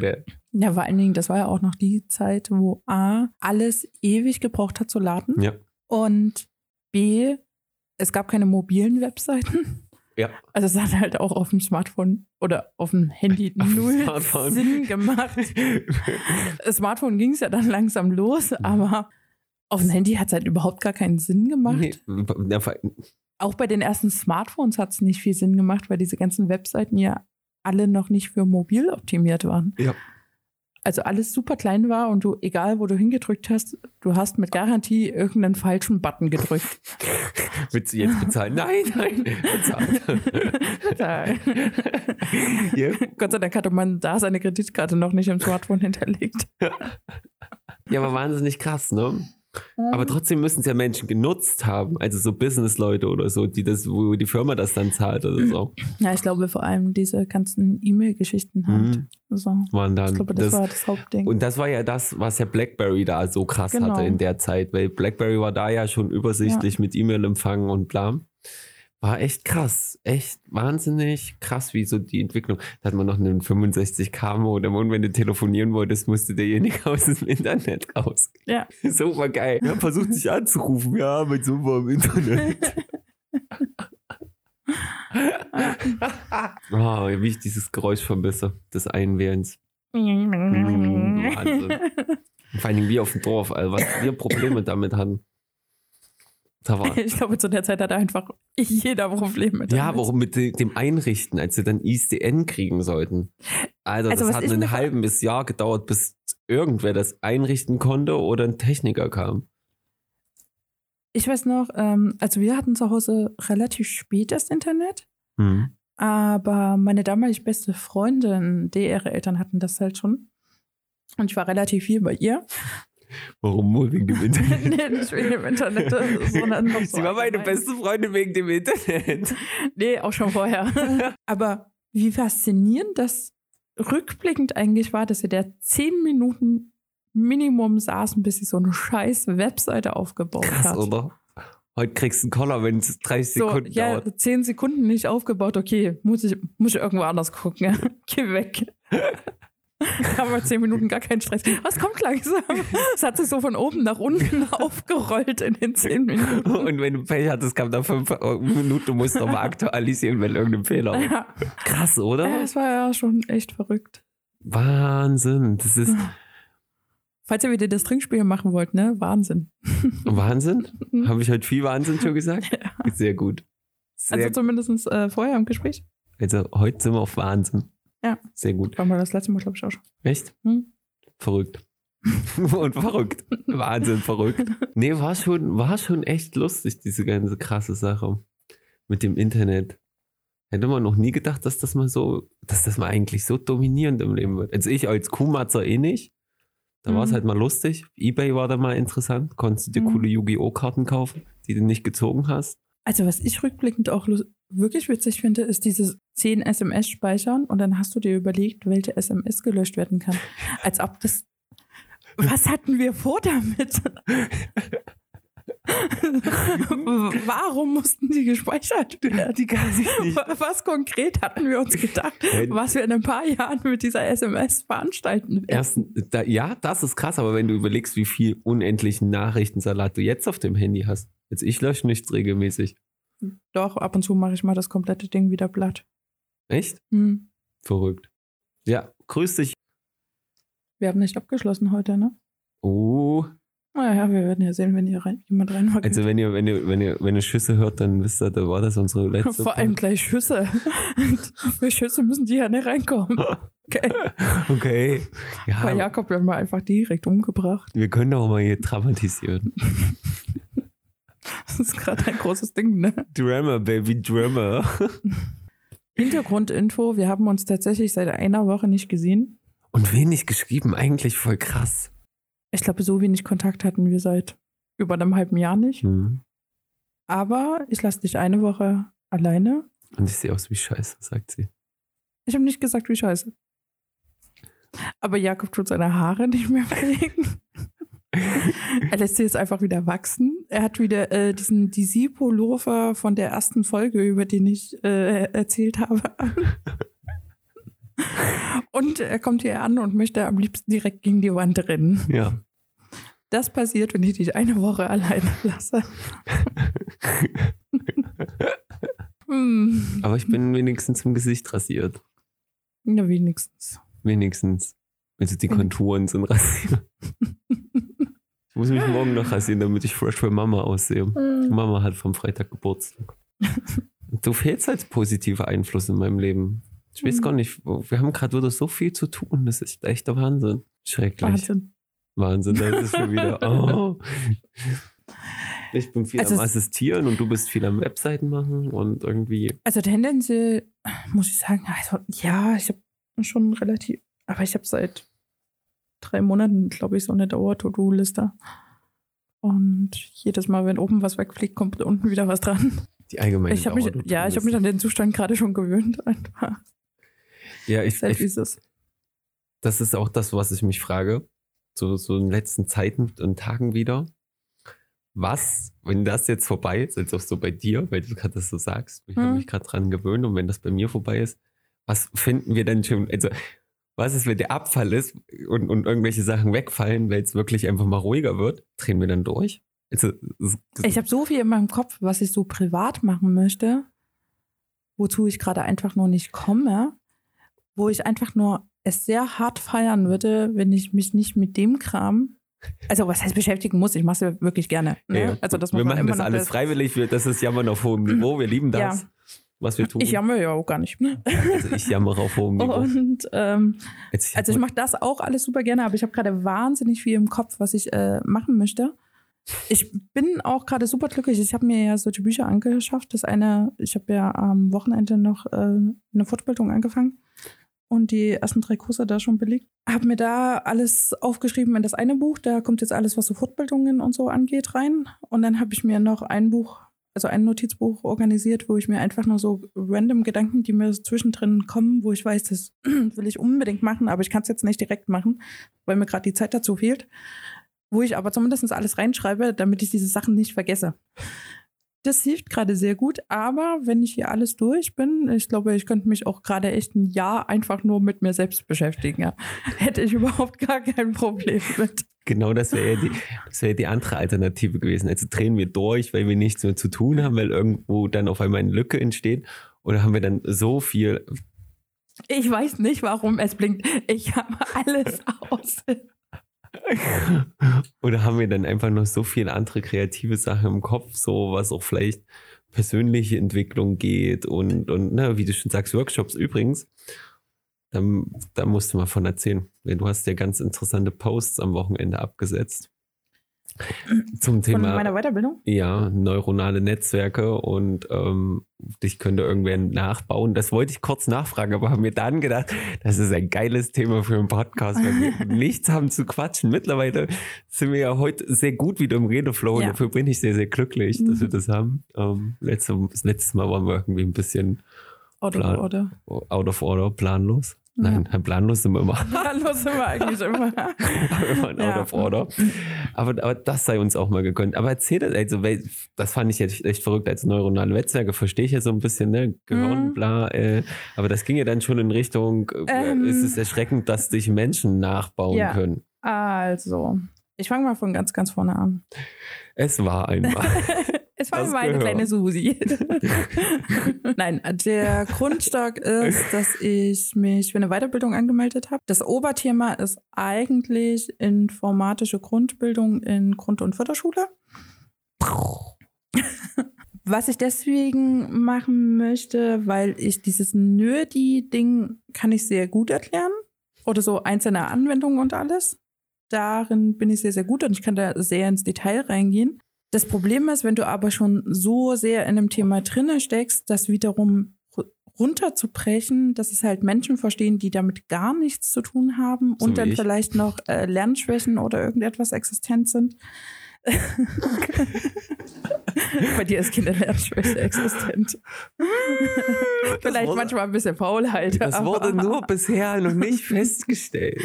Ja, vor allen Dingen, das war ja auch noch die Zeit, wo A, alles ewig gebraucht hat zu laden ja, und B, es gab keine mobilen Webseiten. [LAUGHS] ja. Also es hat halt auch auf dem Smartphone oder auf dem Handy Auf null Smartphone. Sinn gemacht. [LAUGHS] Smartphone ging es ja dann langsam los, aber auf dem Handy hat es halt überhaupt gar keinen Sinn gemacht. Nee, ja, Auch bei den ersten Smartphones hat es nicht viel Sinn gemacht, weil diese ganzen Webseiten ja alle noch nicht für mobil optimiert waren. Ja. Also alles super klein war und du, egal wo du hingedrückt hast, du hast mit Garantie irgendeinen falschen Button gedrückt. [LAUGHS] Willst du jetzt bezahlen? Nein, [LAUGHS] nein, bezahlt. [LAUGHS] ja. Gott sei Dank hatte man da seine Kreditkarte noch nicht im Smartphone hinterlegt. ja, aber wahnsinnig krass, ne? Aber trotzdem müssen es ja Menschen genutzt haben, also so Businessleute oder so, die das, wo die Firma das dann zahlt oder so, Ja, ich glaube vor allem diese ganzen E-Mail-Geschichten halt. Mhm. So. waren dann. Ich glaube, das, das, war das Hauptding. und das war ja das, was ja BlackBerry da so krass Genau. hatte in der Zeit, weil BlackBerry war da ja schon übersichtlich mit E-Mail-Empfang und bla. War echt krass, echt wahnsinnig krass, wie so die Entwicklung. Da hat man noch einen 65K-Modem und wenn du telefonieren wolltest, musste derjenige [LAUGHS] aus dem Internet raus. Ja. Super geil. Wir haben versucht, dich anzurufen. Ja, mein Sohn war im Internet. oh, [LAUGHS] wie ich dieses Geräusch vermisse, des Einwählens. [LAUGHS] Wahnsinn. Und Vor allen Dingen wir auf dem Dorf, also was wir Probleme damit hatten. Da war, [LAUGHS] Ich glaube, zu der Zeit hatte einfach jeder Probleme mit. ja, warum mit de- dem Einrichten, als sie dann ISDN kriegen sollten. Also, Also, das hat ein halbes Jahr gedauert, bis irgendwer das einrichten konnte oder ein Techniker kam. Ich weiß noch, ähm, also wir hatten zu Hause relativ spät das Internet, Hm. aber meine damalig beste Freundin, die ihre Eltern hatten das halt schon. Und ich war relativ viel bei ihr. Warum nur wegen dem [LAUGHS] Internet? nee, nicht wegen dem Internet, sondern noch so Sie war meine beste Freundin wegen dem Internet. Nee, auch schon vorher. [LAUGHS] aber wie faszinierend das rückblickend eigentlich war, dass sie da zehn Minuten Minimum saßen, bis sie so eine scheiß Webseite aufgebaut Krass, hat. oder? Heute kriegst du einen Collar, wenn es 30 So, Sekunden ja, dauert. zehn Sekunden nicht aufgebaut, okay, muss ich, muss ich irgendwo anders gucken. Ja. [LAUGHS] Geh weg. [LAUGHS] Haben wir zehn Minuten gar keinen Stress. Was kommt langsam? Es hat sich so von oben nach unten [LAUGHS] aufgerollt in den zehn Minuten. Und wenn du Pech hattest, kam da fünf Minuten, du musst nochmal aktualisieren, wenn irgendein Fehler. [LAUGHS] Ja, Krass, oder? es war ja schon echt verrückt. Wahnsinn. Das ist Falls ihr wieder das Trinkspiel machen wollt, ne? Wahnsinn. Wahnsinn. Mhm. Habe ich heute viel Wahnsinn schon gesagt? Sehr gut. Sehr, Also zumindest äh, vorher im Gespräch. also heute sind wir auf Wahnsinn. Ja. Sehr gut. War mal das letzte Mal, glaube ich, auch schon. Echt? Hm? Verrückt. [LAUGHS] Und verrückt. Wahnsinn, verrückt. Nee, war schon, war schon echt lustig, diese ganze krasse Sache mit dem Internet. Hätte man noch nie gedacht, dass das mal so, dass das mal eigentlich so dominierend im Leben wird. Also ich als Kuhmatzer eh nicht. Da war es Mhm. halt mal lustig. Ebay war da mal interessant. Konntest du dir Mhm. coole Yu-Gi-Oh! Karten kaufen, die du nicht gezogen hast. Also, was ich rückblickend auch wirklich witzig finde, ist dieses 10 SMS speichern und dann hast du dir überlegt, welche SMS gelöscht werden kann. Als ob das. Was hatten wir vor damit? [LAUGHS] Warum mussten die gespeichert werden? Die kann ich nicht. Was konkret hatten wir uns gedacht, was wir in ein paar Jahren mit dieser SMS veranstalten werden? Erstens, da, ja, das ist krass, aber wenn du überlegst, wie viel unendlichen Nachrichtensalat du jetzt auf dem Handy hast. Jetzt ich lösche nichts regelmäßig. Doch, ab und zu mache ich mal das komplette Ding wieder platt. Echt? Hm. Verrückt. Ja, grüß dich. Wir haben nicht abgeschlossen heute, ne? Oh, Naja, wir werden ja sehen, wenn hier rein, jemand reinwackelt. also wenn ihr, wenn ihr, wenn ihr, wenn ihr Schüsse hört, dann wisst ihr, da war das unsere letzte. Vor allem gleich Schüsse. [LAUGHS] Für Schüsse müssen die ja nicht reinkommen. Okay. Okay. Bei Ja, Jakob werden wir einfach direkt umgebracht. wir können auch mal hier dramatisieren. [LAUGHS] Das ist gerade ein großes Ding, ne? Drummer, Baby, Drummer. [LAUGHS] Hintergrundinfo, wir haben uns tatsächlich seit einer Woche nicht gesehen. Und wenig geschrieben, eigentlich voll krass. Ich glaube, so wenig Kontakt hatten wir seit über einem halben Jahr nicht. Hm. Aber ich lasse dich eine Woche alleine. Und ich sehe aus wie Scheiße, sagt sie. Ich habe nicht gesagt, wie scheiße. Aber Jakob tut seine Haare nicht mehr pflegen. [LAUGHS] er lässt sich jetzt einfach wieder wachsen. Er hat wieder äh, diesen Disipo-Lofer von der ersten Folge, über den ich äh, erzählt habe. [LAUGHS] und er kommt hier an und möchte am liebsten direkt gegen die Wand rennen. Ja. Das passiert, wenn ich dich eine Woche alleine lasse. [LAUGHS] hm. Aber ich bin wenigstens im Gesicht rasiert. Ja, wenigstens. Wenigstens. Also die. Konturen sind rasiert. [LAUGHS] Ich muss mich morgen noch rasieren, damit ich fresh für Mama aussehe. Hm. Mama hat vom Freitag Geburtstag. [LAUGHS] Du fehlst als positiver Einfluss in meinem Leben. Ich weiß Mhm. gar nicht, wir haben gerade wieder so viel zu tun. Das ist echt der Wahnsinn. Schrecklich. Wahnsinn. Wahnsinn, das ist schon wieder. [LAUGHS] Oh. Ich bin viel Also am Assistieren und du bist viel am Webseiten machen und irgendwie. Also tendenziell muss ich sagen, also ja, ich habe schon relativ, aber ich habe seit drei Monaten, glaube ich, so eine Dauer-To-Do-Liste. Und jedes Mal, wenn oben was wegfliegt, kommt unten wieder was dran. Die allgemeine Ich habe mich, ja, ich habe mich an den Zustand gerade schon gewöhnt. Einfach. [LAUGHS] Ja, ich, Seit wie ich, ist das ist auch das, was ich mich frage. So, so in den letzten Zeiten und Tagen wieder. Was, wenn das jetzt vorbei ist, jetzt auch so bei dir, weil du gerade das so sagst, ich habe Hm. mich gerade dran gewöhnt und wenn das bei mir vorbei ist, was finden wir denn schon, also was ist, wenn der Abfall ist und, und irgendwelche Sachen wegfallen, weil es wirklich einfach mal ruhiger wird, drehen wir dann durch? Also, es- Ich habe so viel in meinem Kopf, was ich so privat machen möchte, wozu ich gerade einfach nur nicht komme, wo ich einfach nur es sehr hart feiern würde, wenn ich mich nicht mit dem Kram, also was heißt beschäftigen muss, ich mache es ja wirklich gerne. Ne? ja, also das wir machen immer das alles freiwillig, wir, das ist Jammern auf hohem [CLEARS THROAT] Niveau, wir lieben das, Ja. Was wir tun. Ich jammere ja auch gar nicht. also ich jammere auf hohem Niveau. Und ähm, Jetzt, also ich mache das auch alles super gerne, aber ich habe gerade wahnsinnig viel im Kopf, was ich äh, machen möchte. Ich bin auch gerade super glücklich. Ich habe mir ja solche Bücher angeschafft. Das eine, ich habe ja am Wochenende noch äh, eine Fortbildung angefangen und die ersten drei Kurse da schon belegt. Habe mir da alles aufgeschrieben in das eine Buch. Da kommt jetzt alles, was so Fortbildungen und so angeht, rein. Und dann habe ich mir noch ein Buch, also ein Notizbuch organisiert, wo ich mir einfach nur so random Gedanken, die mir zwischendrin kommen, wo ich weiß, das [CLEARS THROAT] will ich unbedingt machen, aber ich kann es jetzt nicht direkt machen, weil mir gerade die Zeit dazu fehlt. Wo ich aber zumindest alles reinschreibe, damit ich diese Sachen nicht vergesse. Das hilft gerade sehr gut, aber wenn ich hier alles durch bin, ich glaube, ich könnte mich auch gerade echt ein Jahr einfach nur mit mir selbst beschäftigen. Ja. [LAUGHS] Hätte ich überhaupt gar kein Problem mit. Genau, das wäre ja die, das wäre die andere Alternative gewesen. Also drehen wir durch, weil wir nichts mehr zu tun haben, weil irgendwo dann auf einmal eine Lücke entsteht. Oder haben wir dann so viel. Ich weiß nicht, warum es blinkt. Ich habe alles [LAUGHS] aus. [LAUGHS] Oder haben wir dann einfach noch so viele andere kreative Sachen im Kopf, so was auch vielleicht persönliche Entwicklung geht und, und ne, wie du schon sagst, Workshops übrigens. Da, musst du mal von erzählen. Du hast ja ganz interessante Posts am Wochenende abgesetzt. Zum Von Thema. meiner Weiterbildung? Ja, neuronale Netzwerke und ähm, dich könnte irgendwer nachbauen. Das wollte ich kurz nachfragen, aber habe mir dann gedacht, das ist ein geiles Thema für einen Podcast, weil wir [LAUGHS] nichts haben zu quatschen. Mittlerweile sind wir ja heute sehr gut wieder im Redeflow Ja. und dafür bin ich sehr, sehr glücklich, dass wir Mhm. das haben. Ähm, letzte, das letzte Mal waren wir irgendwie ein bisschen Oder, Plan. oder. out of order, planlos. Nein, planlos sind wir immer. [LAUGHS] Hallo sind wir eigentlich immer. [LAUGHS] waren Ja. out of order. Aber, aber das sei uns auch mal gegönnt. Aber erzähl das, also, weil, das fand ich jetzt echt verrückt als neuronale Netzwerke, verstehe ich ja so ein bisschen, ne? Gehirn, Mhm. bla, äh, aber das ging ja dann schon in Richtung, äh, Ähm. ist es erschreckend, dass dich Menschen nachbauen Ja. können. Also, ich fange mal von ganz, ganz vorne an. Es war einmal. [LAUGHS] Es war Das immer eine gehört. kleine Susi. [LAUGHS] Nein, der Grundstock ist, dass ich mich für eine Weiterbildung angemeldet habe. Das Oberthema ist eigentlich informatische Grundbildung in Grund- und Förderschule. [LAUGHS] Was ich deswegen machen möchte, weil ich dieses Nerdy-Ding kann ich sehr gut erklären. Oder so einzelne Anwendungen und alles. Darin bin ich sehr, sehr gut und ich kann da sehr ins Detail reingehen. Das Problem ist, wenn du aber schon so sehr in einem Thema drinne steckst, das wiederum ru- runterzubrechen, dass es halt Menschen verstehen, die damit gar nichts zu tun haben So und dann ich. vielleicht noch äh, Lernschwächen oder irgendetwas existent sind. [LAUGHS] Bei dir ist keine Lernschwäche existent. Vielleicht wurde- manchmal ein bisschen Faulheit. Das wurde nur bisher noch nicht festgestellt.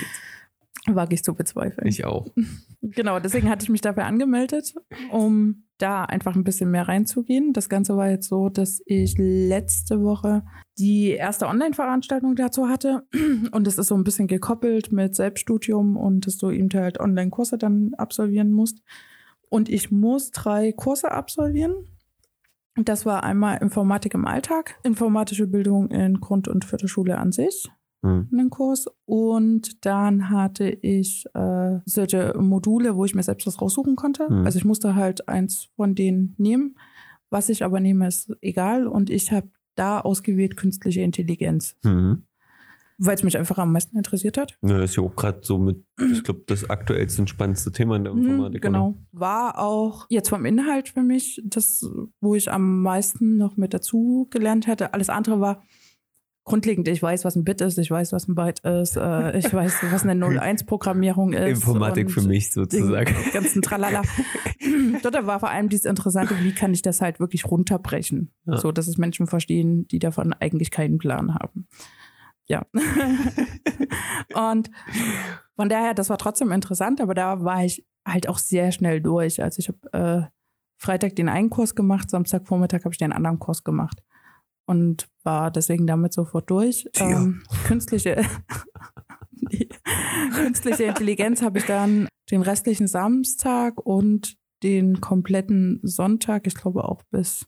Wage ich zu bezweifeln. Ich auch. [LAUGHS] Genau, deswegen hatte ich mich dafür angemeldet, um da einfach ein bisschen mehr reinzugehen. Das Ganze war jetzt so, dass ich letzte Woche die erste Online-Veranstaltung dazu hatte. [CLEARS THROAT] Und es ist so ein bisschen gekoppelt mit Selbststudium und dass du eben halt Online-Kurse dann absolvieren musst. Und ich muss drei Kurse absolvieren. Das war einmal Informatik im Alltag, informatische Bildung in Grund- und Viertelschule an sich, Hm. einen Kurs. Und dann hatte ich äh, solche Module, wo ich mir selbst was raussuchen konnte. Mhm. Also ich musste halt eins von denen nehmen. Was ich aber nehme, ist egal. Und ich habe da ausgewählt künstliche Intelligenz, Mhm. weil es mich einfach am meisten interessiert hat. Ja, das ist ja auch gerade so mit, ich glaube, das aktuellste und spannendste Thema in der Mhm, Informatik. genau. War auch jetzt vom Inhalt für mich das, wo ich am meisten noch mit dazu gelernt hatte. Alles andere war grundlegend. Ich weiß, was ein Bit ist, ich weiß, was ein Byte ist, äh, ich weiß, was eine [LAUGHS] 01-Programmierung ist. Informatik für mich sozusagen. Den ganzen Tralala. [LAUGHS] Dort war vor allem dieses Interessante, wie kann ich das halt wirklich runterbrechen, Ja. so dass es Menschen verstehen, die davon eigentlich keinen Plan haben. Ja. [LAUGHS] und von daher, das war trotzdem interessant, aber da war ich halt auch sehr schnell durch. Also ich habe äh, Freitag den einen Kurs gemacht, Samstagvormittag habe ich den anderen Kurs gemacht und war deswegen damit sofort durch. Tja. Ähm, künstliche, [LAUGHS] die, künstliche Intelligenz habe ich dann den restlichen Samstag und den kompletten Sonntag, ich glaube auch bis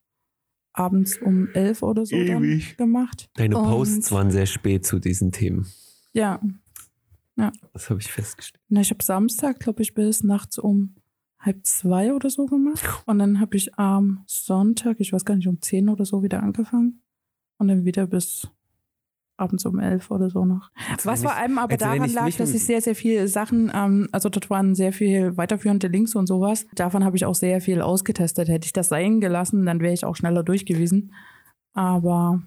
abends um elf oder so dann Ewig. gemacht. Deine Und- Posts waren sehr spät zu diesen Themen. Ja, Das habe ich festgestellt. Na, ich habe Samstag, glaube ich, bis nachts um halb zwei oder so gemacht. Und dann habe ich am Sonntag, ich weiß gar nicht, um zehn oder so wieder angefangen. Und dann wieder bis abends um elf oder so noch. Was vor allem aber daran ich lag, dass ich sehr, sehr viele Sachen, ähm, also dort waren sehr viel weiterführende Links und sowas. Davon habe ich auch sehr viel ausgetestet. Hätte ich das sein gelassen, dann wäre ich auch schneller durch gewesen. Aber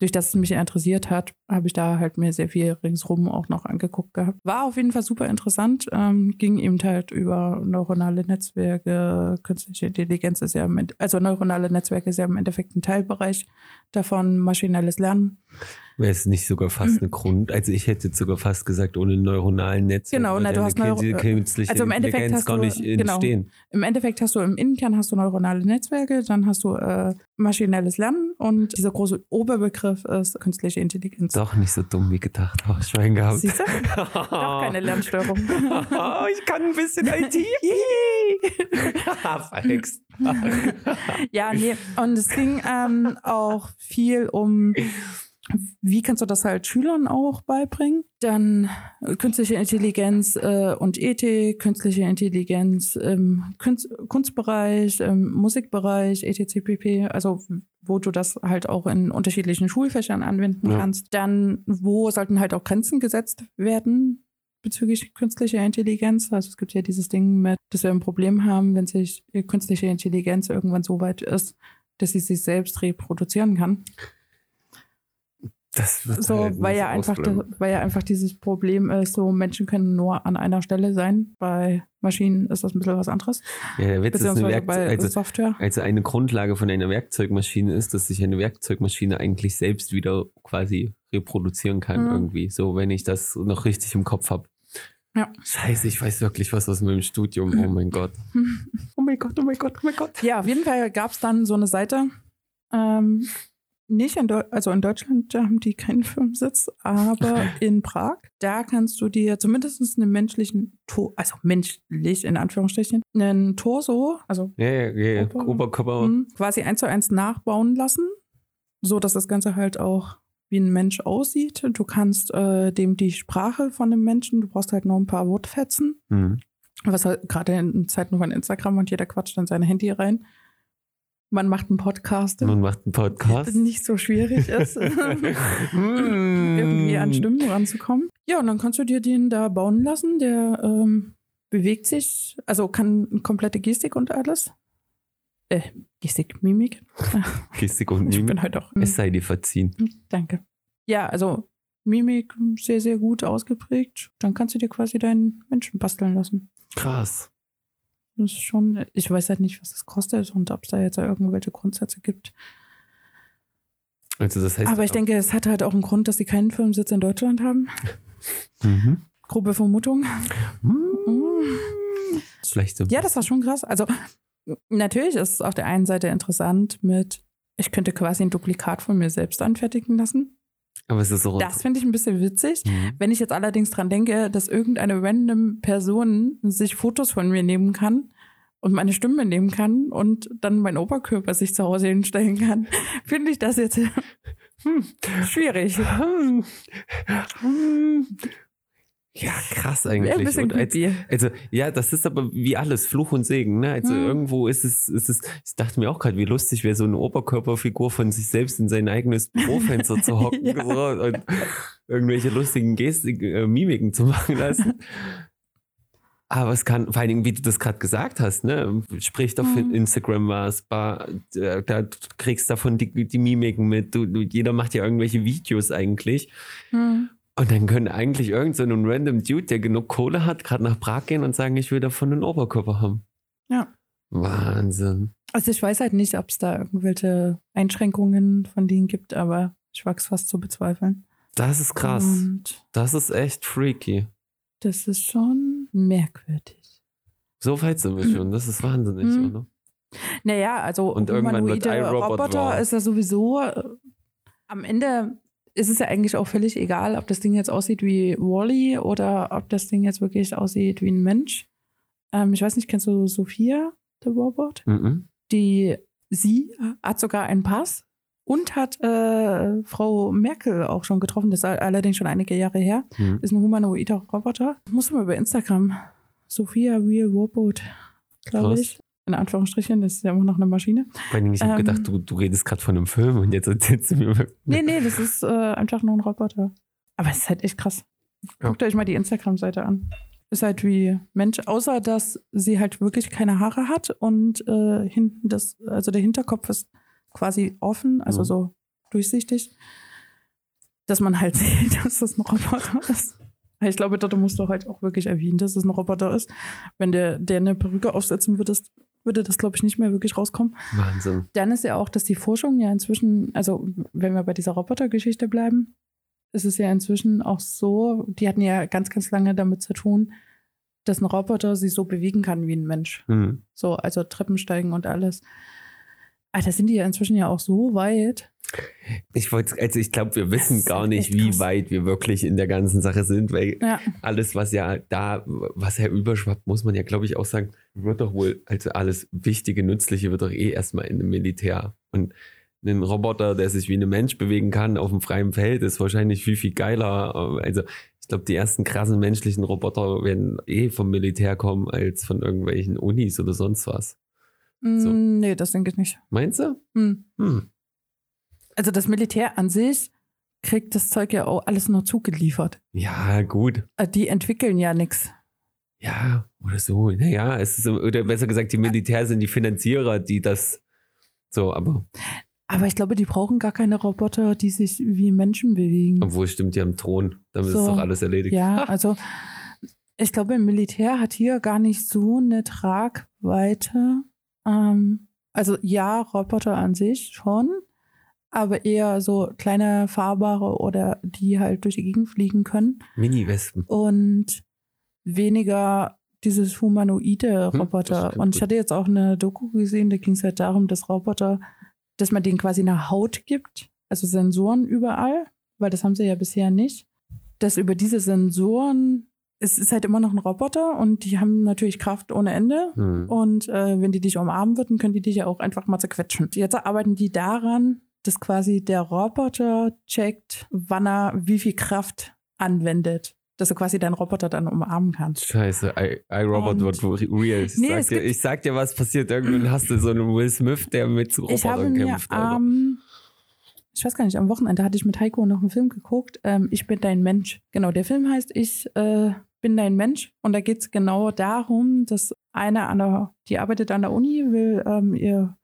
durch das es mich interessiert hat, habe ich da halt mir sehr viel ringsrum auch noch angeguckt gehabt. War auf jeden Fall super interessant. Ähm, ging eben halt über neuronale Netzwerke, künstliche Intelligenz ist ja, im also neuronale Netzwerke ist ja im Endeffekt ein Teilbereich davon, maschinelles Lernen. Wäre es nicht sogar fast eine Grund? Also ich hätte jetzt sogar fast gesagt, ohne neuronalen Netzwerk Genau, na, du hast Neuro- kün- künstliche also im Endeffekt Intelligenz hast gar du- nicht genau. entstehen. Im Endeffekt hast du im Innenkern hast du neuronale Netzwerke, dann hast du äh, maschinelles Lernen und dieser große Oberbegriff ist künstliche Intelligenz. Doch nicht so dumm wie gedacht. Oh, Schwein gehabt. Siehst du? Doch keine Lernstörung. [LAUGHS] ich kann ein bisschen [LAUGHS] IT. [LAUGHS] Verhext. Ja, nee. Und es ging ähm, auch viel um, wie kannst du das halt Schülern auch beibringen? Dann äh, künstliche Intelligenz äh, und Ethik, künstliche Intelligenz im Kunst, Kunstbereich, im Musikbereich, etc. pp. Also wo du das halt auch in unterschiedlichen Schulfächern anwenden Ja. kannst. Dann, wo sollten halt auch Grenzen gesetzt werden bezüglich künstlicher Intelligenz. Also es gibt ja dieses Ding mit, dass wir ein Problem haben, wenn sich künstliche Intelligenz irgendwann so weit ist, dass sie sich selbst reproduzieren kann. Das wird So, halt weil ja einfach, weil ja einfach dieses Problem ist, so Menschen können nur an einer Stelle sein. Bei Maschinen ist das ein bisschen was anderes. Ja, der Witz ist eine Werkzeug, also, Software. also eine Grundlage von einer Werkzeugmaschine ist, dass sich eine Werkzeugmaschine eigentlich selbst wieder quasi reproduzieren kann Mhm. irgendwie. So, wenn ich das noch richtig im Kopf habe. Ja. Scheiße, ich weiß wirklich was aus meinem Studium. Oh mein Gott. [LAUGHS] Oh mein Gott, oh mein Gott, oh mein Gott. Ja, auf jeden Fall gab es dann so eine Seite. Ähm, nicht in Deu also in Deutschland da haben die keinen Firmensitz, aber [LAUGHS] in Prag. Da kannst du dir zumindest einen menschlichen, to also menschlich in Anführungsstrichen, einen Torso, also Ja, ja, ja. Ober- Oberkörper. mh, quasi eins zu eins nachbauen lassen, so dass das Ganze halt auch wie ein Mensch aussieht. Du kannst äh, dem die Sprache von dem Menschen, du brauchst halt nur ein paar Wortfetzen Mhm. was halt gerade in Zeiten von Instagram und jeder quatscht in sein Handy rein. Man macht einen Podcast, Man macht einen Podcast. das nicht so schwierig ist, [LAUGHS] [LAUGHS] irgendwie an Stimmen ranzukommen. Ja, und dann kannst du dir den da bauen lassen. Der ähm, bewegt sich, also kann komplette Gestik und alles. Äh, Gestik, Mimik. [LAUGHS] Gestik und Ich Mimik. bin heute auch. Es sei dir verziehen. Danke. Ja, also Mimik sehr, sehr gut ausgeprägt. Dann kannst du dir quasi deinen Menschen basteln lassen. Krass. Das ist schon, ich weiß halt nicht, was das kostet und ob es da jetzt irgendwelche Grundsätze gibt. Also das heißt. Aber ich denke, es hat halt auch einen Grund, dass sie keinen Firmensitz in Deutschland haben. [LAUGHS] Mhm. Grobe Vermutung. Vielleicht so. Ja, das war schon krass. Also natürlich ist es auf der einen Seite interessant mit, ich könnte quasi ein Duplikat von mir selbst anfertigen lassen. Aber es ist so. Das finde ich ein bisschen witzig. Mhm. Wenn ich jetzt allerdings dran denke, dass irgendeine random Person sich Fotos von mir nehmen kann und meine Stimme nehmen kann und dann mein Oberkörper sich zu Hause hinstellen kann, [LAUGHS] finde ich das jetzt hm, schwierig. [LAUGHS] Ja, krass eigentlich. Und als, also, ja, das ist aber wie alles, Fluch und Segen. Ne? Also Hm. irgendwo ist es, ist es, ich dachte mir auch gerade, wie lustig wäre so eine Oberkörperfigur von sich selbst in sein eigenes Bürofenster zu [LAUGHS] hocken Ja. so, und irgendwelche lustigen Gestik, äh, Mimiken zu machen lassen. Aber es kann, vor allen Dingen, wie du das gerade gesagt hast, ne, spricht auf Mhm. Instagram was, da, da du kriegst davon die, die Mimiken mit, du, du, jeder macht ja irgendwelche Videos eigentlich. Hm. Und dann können eigentlich irgend so ein random Dude, der genug Kohle hat, gerade nach Prag gehen und sagen, ich will davon einen Oberkörper haben. Ja. Wahnsinn. Also ich weiß halt nicht, ob es da irgendwelche Einschränkungen von denen gibt, aber ich wag's fast zu bezweifeln. Das ist krass. Und Das ist echt freaky. das ist schon merkwürdig. So weit sind wir Mhm. schon. Das ist wahnsinnig, Mhm. oder? Naja, also Und irgendwann wird Roboter wahr. ist ja sowieso äh, am Ende ist es ja eigentlich auch völlig egal, ob das Ding jetzt aussieht wie Wally oder ob das Ding jetzt wirklich aussieht wie ein Mensch. Ähm, ich weiß nicht, kennst du Sophia, der Robot? Mhm. Die sie hat sogar einen Pass und hat äh, Frau Merkel auch schon getroffen. Das ist allerdings schon einige Jahre her. Mhm. Ist ein humanoider Roboter. Muss man über Instagram. Sophia Real Robot, glaube ich. In Anführungsstrichen, das ist ja immer noch eine Maschine. Ich habe Ähm. gedacht, du, du redest gerade von einem Film und jetzt erzählst du mir. Nee, nee, das ist äh, einfach nur ein Roboter. Aber es ist halt echt krass. Ja. Guckt euch mal die Instagram-Seite an. Ist halt wie Mensch, außer dass sie halt wirklich keine Haare hat und äh, hinten das, also der Hinterkopf ist quasi offen, also Mhm. so durchsichtig, dass man halt [LAUGHS] sieht, dass das ein Roboter ist. Ich glaube, dort musst du halt auch wirklich erwähnen, dass es ein Roboter ist. Wenn der, der eine Perücke aufsetzen würdest, würde das, glaube ich, nicht mehr wirklich rauskommen. Wahnsinn. Dann ist ja auch, dass die Forschung ja inzwischen, also wenn wir bei dieser Robotergeschichte bleiben, ist es ja inzwischen auch so, die hatten ja ganz, ganz lange damit zu tun, dass ein Roboter sich so bewegen kann wie ein Mensch. Mhm. So, also Treppen steigen und alles. Alter, sind die ja inzwischen ja auch so weit. Ich wollte, also ich glaube, wir wissen gar nicht, wie weit wir wirklich in der ganzen Sache sind, weil Ja, alles, was ja da, was ja überschwappt, muss man ja, glaube ich, auch sagen, wird doch wohl, also alles Wichtige, Nützliche wird doch eh erstmal in dem Militär. Und ein Roboter, der sich wie ein Mensch bewegen kann auf dem freien Feld, ist wahrscheinlich viel, viel geiler. Also ich glaube, die ersten krassen menschlichen Roboter werden eh vom Militär kommen, als von irgendwelchen Unis oder sonst was. So. Mm, nee, das denke ich nicht. Meinst du? Hm. Hm. Also das Militär an sich kriegt das Zeug ja auch alles nur zugeliefert. Ja, gut. Äh, Die entwickeln ja nichts. Ja, oder so. Naja, es ist, oder besser gesagt, die Militär sind die Finanzierer, die das so, aber Aber ich glaube, die brauchen gar keine Roboter, die sich wie Menschen bewegen. obwohl stimmt, die haben Thron. Damit So. ist doch alles erledigt. Ja, also ich glaube, im Militär hat hier gar nicht so eine Tragweite. Ähm, also ja, Roboter an sich schon, aber eher so kleine fahrbare oder die halt durch die Gegend fliegen können Mini-Wespen. und weniger dieses humanoide Hm, Roboter. klingt und ich hatte jetzt auch eine Doku gesehen, da ging es halt darum, dass Roboter, dass man denen quasi eine Haut gibt, also Sensoren überall, weil das haben sie ja bisher nicht. Dass über diese Sensoren, es ist halt immer noch ein Roboter und die haben natürlich Kraft ohne Ende. Hm. Und äh, wenn die dich umarmen würden, können die dich ja auch einfach mal zerquetschen. Jetzt arbeiten die daran, dass quasi der Roboter checkt, wann er wie viel Kraft anwendet. Dass du quasi deinen Roboter dann umarmen kannst. Scheiße, iRobot wird real. Ich, Nee, sag dir, ich sag dir, was passiert. Irgendwann [CLEARS THROAT] hast du so einen Will Smith, der mit Robotern mir kämpft. Alter. am, ich weiß gar nicht, am Wochenende hatte ich mit Heiko noch einen Film geguckt. Ähm, ich bin dein Mensch. Genau, der Film heißt Ich äh, bin dein Mensch. Und da geht es genau darum, dass eine an der, die arbeitet an der Uni, will ähm, ihr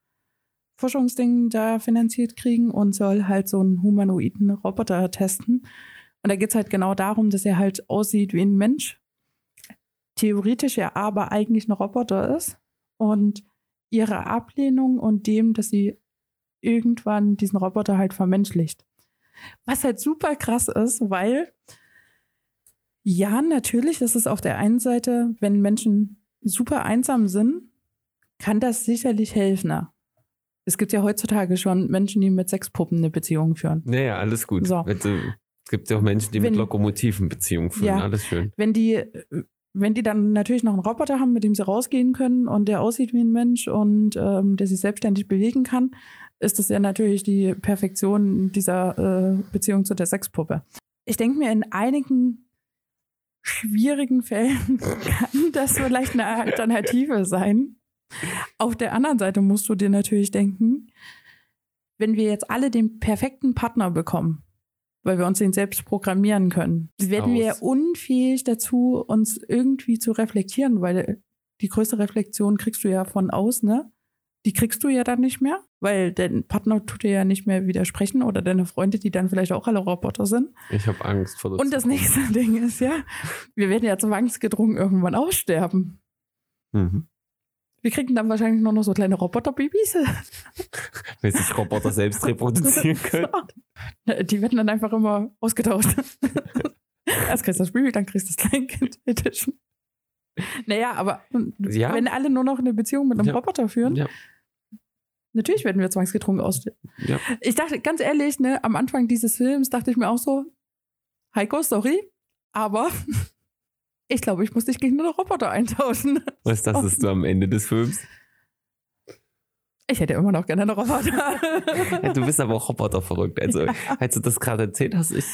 Forschungsding da finanziert kriegen und soll halt so einen humanoiden Roboter testen. Und da geht es halt genau darum, dass er halt aussieht wie ein Mensch. Theoretisch ja aber eigentlich ein Roboter ist. Und ihre Ablehnung und dem, dass sie irgendwann diesen Roboter halt vermenschlicht. Was halt super krass ist, weil Ja, natürlich. Ist auf der einen Seite, wenn Menschen super einsam sind, kann das sicherlich helfen. Es gibt ja heutzutage schon Menschen, die mit Sexpuppen eine Beziehung führen. Naja, alles gut. So. Also, es gibt ja auch Menschen, die Wenn- mit Lokomotiven Beziehungen führen. Ja. Alles schön. Wenn die, wenn die dann natürlich noch einen Roboter haben, mit dem sie rausgehen können und der aussieht wie ein Mensch und ähm, der sich selbstständig bewegen kann, ist das ja natürlich die Perfektion dieser äh, Beziehung zu der Sexpuppe. Ich denke mir, in einigen schwierigen Fällen [LAUGHS] kann das vielleicht eine Alternative sein. Auf der anderen Seite musst du dir natürlich denken, wenn wir jetzt alle den perfekten Partner bekommen, weil wir uns den selbst programmieren können, werden wir unfähig dazu, uns irgendwie zu reflektieren, weil die größte Reflexion kriegst du ja von außen, ne? Die kriegst du ja dann nicht mehr, weil dein Partner tut dir ja nicht mehr widersprechen oder deine Freunde, die dann vielleicht auch alle Roboter sind. Ich habe Angst vor der Und das nächste [LAUGHS] Ding ist ja, wir werden ja zwangsgedrungen irgendwann aussterben. Mhm. Wir kriegen dann wahrscheinlich nur noch so kleine Roboterbabys. [LAUGHS] Weil sich Roboter selbst reproduzieren [LAUGHS] können. Die werden dann einfach immer ausgetauscht. [LAUGHS] Erst kriegst du das Baby, dann kriegst du das Kleinkind Edition. Naja, aber Ja. wenn alle nur noch eine Beziehung mit einem Ja. Roboter führen, Ja, natürlich werden wir zwangsgedrungen aussterben. ja. Ich dachte, ganz ehrlich, ne, am Anfang dieses Films dachte ich mir auch so, Heiko, sorry, aber ich glaube, ich muss dich gegen einen Roboter eintauschen. Was das ist du am Ende des Films? Ich hätte immer noch gerne einen Roboter. [LAUGHS] Ja, du bist aber auch Roboter verrückt. Also, als du das gerade erzählt hast, ich,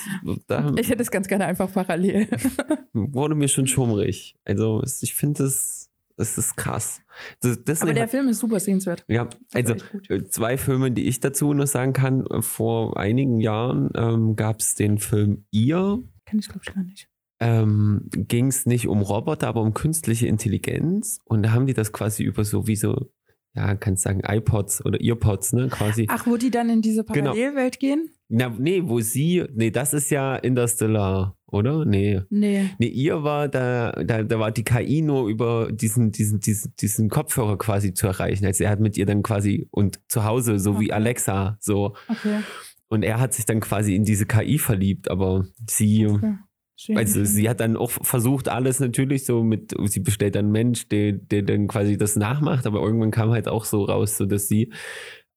da Ich hätte es ganz gerne einfach parallel. [LAUGHS] wurde mir schon schummrig. Also, ich finde es, es ist krass. Disney Aber der Film ist super sehenswert. ja, also äh, zwei Filme, die ich dazu noch sagen kann. Vor einigen Jahren ähm, gab es den Film Ihr. Kenn ich, glaube ich, gar nicht. Ähm, ging es nicht um Roboter, aber um künstliche Intelligenz. Und da haben die das quasi über so wie so, ja, kannst sagen, iPods oder Earpods, ne, quasi. Ach, wo die dann in diese Genau. Parallelwelt gehen? Na, nee, wo sie, nee, das ist ja Interstellar, oder? Nee. Nee. Nee, ihr war da, da, da war die KI nur über diesen, diesen, diesen, diesen Kopfhörer quasi zu erreichen. Also er hat mit ihr dann quasi und zu Hause, so wie Okay. Alexa, so. Okay. Und er hat sich dann quasi in diese KI verliebt, aber sie, okay. Schön. Also sie hat dann auch versucht, alles natürlich so mit, sie bestellt dann einen Mensch, der, der dann quasi das nachmacht, aber irgendwann kam halt auch so raus, so dass sie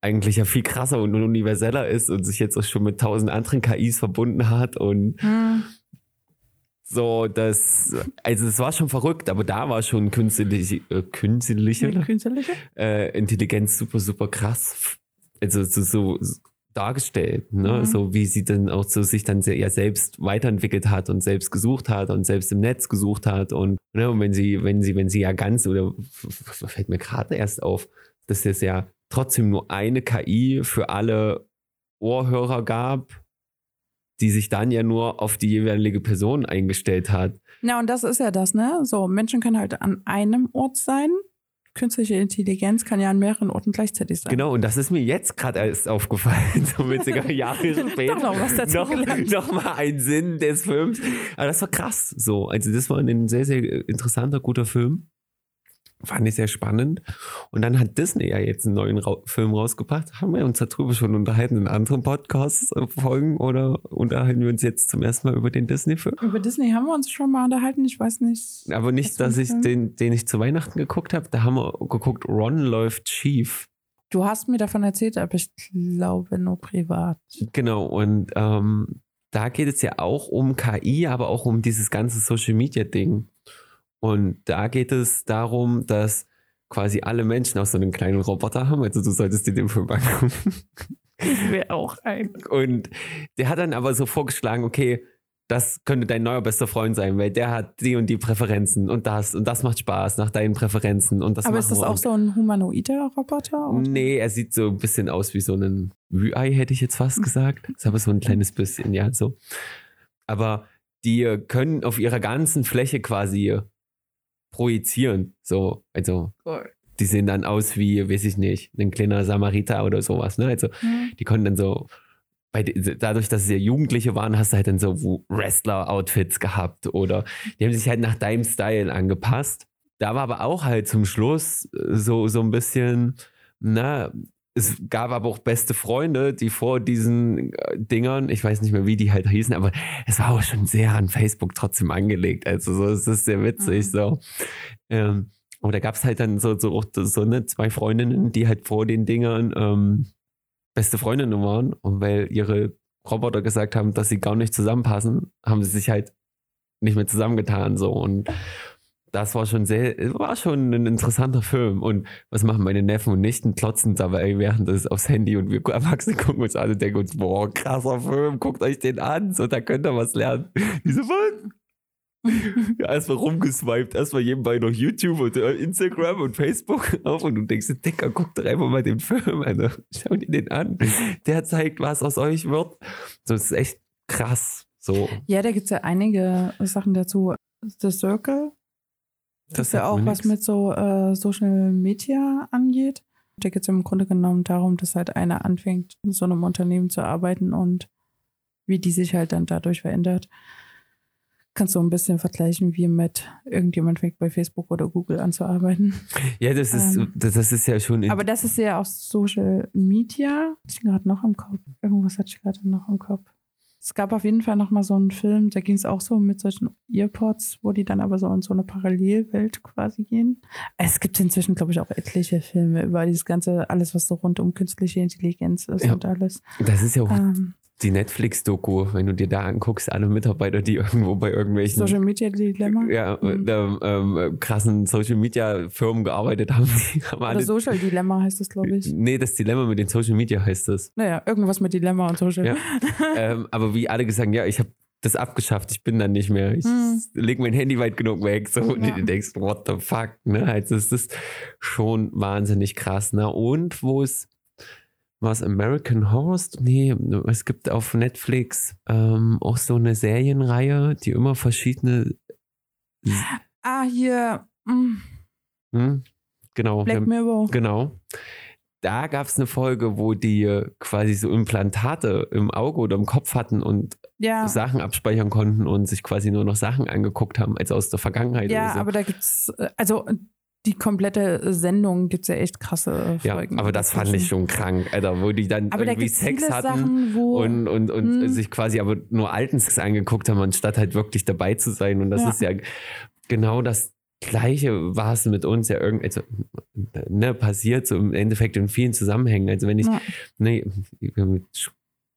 eigentlich ja viel krasser und universeller ist und sich jetzt auch schon mit tausend anderen KIs verbunden hat und Hm. so, das, also es war schon verrückt, aber da war schon künstliche, äh, künstliche künstliche? äh, Intelligenz super, super krass. Also so, so dargestellt, ne? Mhm. So wie sie dann auch so sich dann sehr, ja selbst weiterentwickelt hat und selbst gesucht hat und selbst im Netz gesucht hat und, ne, und wenn sie, wenn sie, wenn sie ja ganz oder fällt mir gerade erst auf, dass es ja trotzdem nur eine KI für alle Ohrhörer gab, die sich dann ja nur auf die jeweilige Person eingestellt hat. Na, und das ist ja das, ne? So, Menschen können halt an einem Ort sein. Künstliche Intelligenz kann ja an mehreren Orten gleichzeitig sein. Genau, und das ist mir jetzt gerade erst aufgefallen, so witziger [LAUGHS] Jahre später. Noch was dazu noch, gelernt. noch mal ein Sinn des Films. Aber das war krass. So, also das war ein sehr, sehr interessanter, guter Film. Fand ich sehr spannend. Und dann hat Disney ja jetzt einen neuen Ra Film rausgebracht. Haben wir uns darüber schon unterhalten in anderen Podcasts-Folgen oder unterhalten wir uns jetzt zum ersten Mal über den Disney-Film? Über Disney haben wir uns schon mal unterhalten. Ich weiß nicht. Aber nicht, dass ich Film? den, den ich zu Weihnachten geguckt habe. Da haben wir geguckt, Ron läuft schief. Du hast mir davon erzählt, aber ich glaube nur privat. Genau, und ähm, da geht es ja auch um KI, aber auch um dieses ganze Social Media Ding. Und da geht es darum, dass quasi alle Menschen auch so einen kleinen Roboter haben. Also du solltest dir den Film angucken. Ich will auch ein. Und der hat dann aber so vorgeschlagen, okay, das könnte dein neuer bester Freund sein, weil der hat die und die Präferenzen und das und das macht Spaß nach deinen Präferenzen und das Aber ist das auch Und- so ein humanoider Roboter? oder? Nee, er sieht so ein bisschen aus wie so ein Rührei, hätte ich jetzt fast [LAUGHS] gesagt. Ist aber so ein kleines bisschen, ja, so. Aber die können auf ihrer ganzen Fläche quasi projizieren. So, also, Cool. die sehen dann aus wie, weiß ich nicht, ein kleiner Samariter oder sowas, ne? Also, Hm. die konnten dann so, bei, dadurch, dass sie ja Jugendliche waren, hast du halt dann so Wrestler-Outfits gehabt oder die haben sich halt nach deinem Style angepasst. Da war aber auch halt zum Schluss äh, so, so ein bisschen, na, es gab aber auch beste Freunde, die vor diesen äh, Dingern, ich weiß nicht mehr, wie die halt hießen, aber es war auch schon sehr an Facebook trotzdem angelegt. Also so, es ist sehr witzig. Mhm. So. Ähm, aber da gab es halt dann so, so, so ne, zwei Freundinnen, die halt vor den Dingern ähm, beste Freundinnen waren. Und weil ihre Roboter gesagt haben, dass sie gar nicht zusammenpassen, haben sie sich halt nicht mehr zusammengetan. So. Und das war schon sehr, war schon ein interessanter Film. Und was machen meine Neffen und Nichten? Klotzen dabei während das aufs Handy und wir Erwachsene gucken uns an und denken uns, boah, krasser Film, guckt euch den an, so, da könnt ihr was lernen. Diese was? [LAUGHS] ja, erstmal rumgeswiped, erstmal nebenbei noch YouTube und äh, Instagram und Facebook auf und du denkst, Dicker, guck doch einfach mal den Film an. Schau dir den an. Der zeigt, was aus euch wird. Das ist echt krass. So. Ja, da gibt es ja einige Sachen dazu. The Circle. Das, ist ja auch was mit so äh, Social Media angeht. Da geht es im Grunde genommen darum, dass halt einer anfängt, in so einem Unternehmen zu arbeiten und wie die sich halt dann dadurch verändert kannst du ein bisschen vergleichen, wie mit irgendjemand fängt bei Facebook oder Google an zu arbeiten. Ja, das ist, ähm, das, das, ist ja schon. Aber das ist ja auch Social Media. Ich gerade noch im Kopf. Irgendwas hatte ich gerade noch im Kopf. Es gab auf jeden Fall noch mal so einen Film, da ging es auch so mit solchen Earpods, wo die dann aber so in so eine Parallelwelt quasi gehen. Es gibt inzwischen, glaube ich, auch etliche Filme über dieses ganze, alles, was so rund um künstliche Intelligenz ist ja, und alles. Das ist ja auch ähm, die Netflix-Doku, wenn du dir da anguckst, alle Mitarbeiter, die irgendwo bei irgendwelchen Social Media Dilemma, ja, mhm. ähm, ähm, krassen Social Media Firmen gearbeitet haben. [LAUGHS] Die haben Oder Social Dilemma heißt das, glaube ich. Nee, das Dilemma mit den Social Media heißt das. Naja, irgendwas mit Dilemma und Social. Ja. ähm, aber wie alle gesagt, ja, ich habe das abgeschafft, ich bin dann nicht mehr. Ich hm. lege mein Handy weit genug weg. So, und du denkst, what the fuck? Ne? Also, das ist schon wahnsinnig krass. Ne? Und wo es was American Horror? Nee, es gibt auf Netflix ähm, auch so eine Serienreihe, die immer verschiedene. Ah, hier. Mm. Hm, genau. Black Mirror. Genau. Da gab es eine Folge, wo die quasi so Implantate im Auge oder im Kopf hatten und ja. Sachen abspeichern konnten und sich quasi nur noch Sachen angeguckt haben, als aus der Vergangenheit. Ja, so. aber da gibt es, äh, also die komplette Sendung gibt es ja echt krasse Folgen. Ja, aber das fand ich schon krank, Alter, wo die dann aber irgendwie Sex hatten Sachen, und, und, und hm. sich quasi aber nur alten Sex angeguckt haben, anstatt halt wirklich dabei zu sein. Und das ja. ist ja genau das Gleiche war es mit uns ja irgendwie, also, ne, passiert so im Endeffekt in vielen Zusammenhängen. Also wenn ich, ja. ne,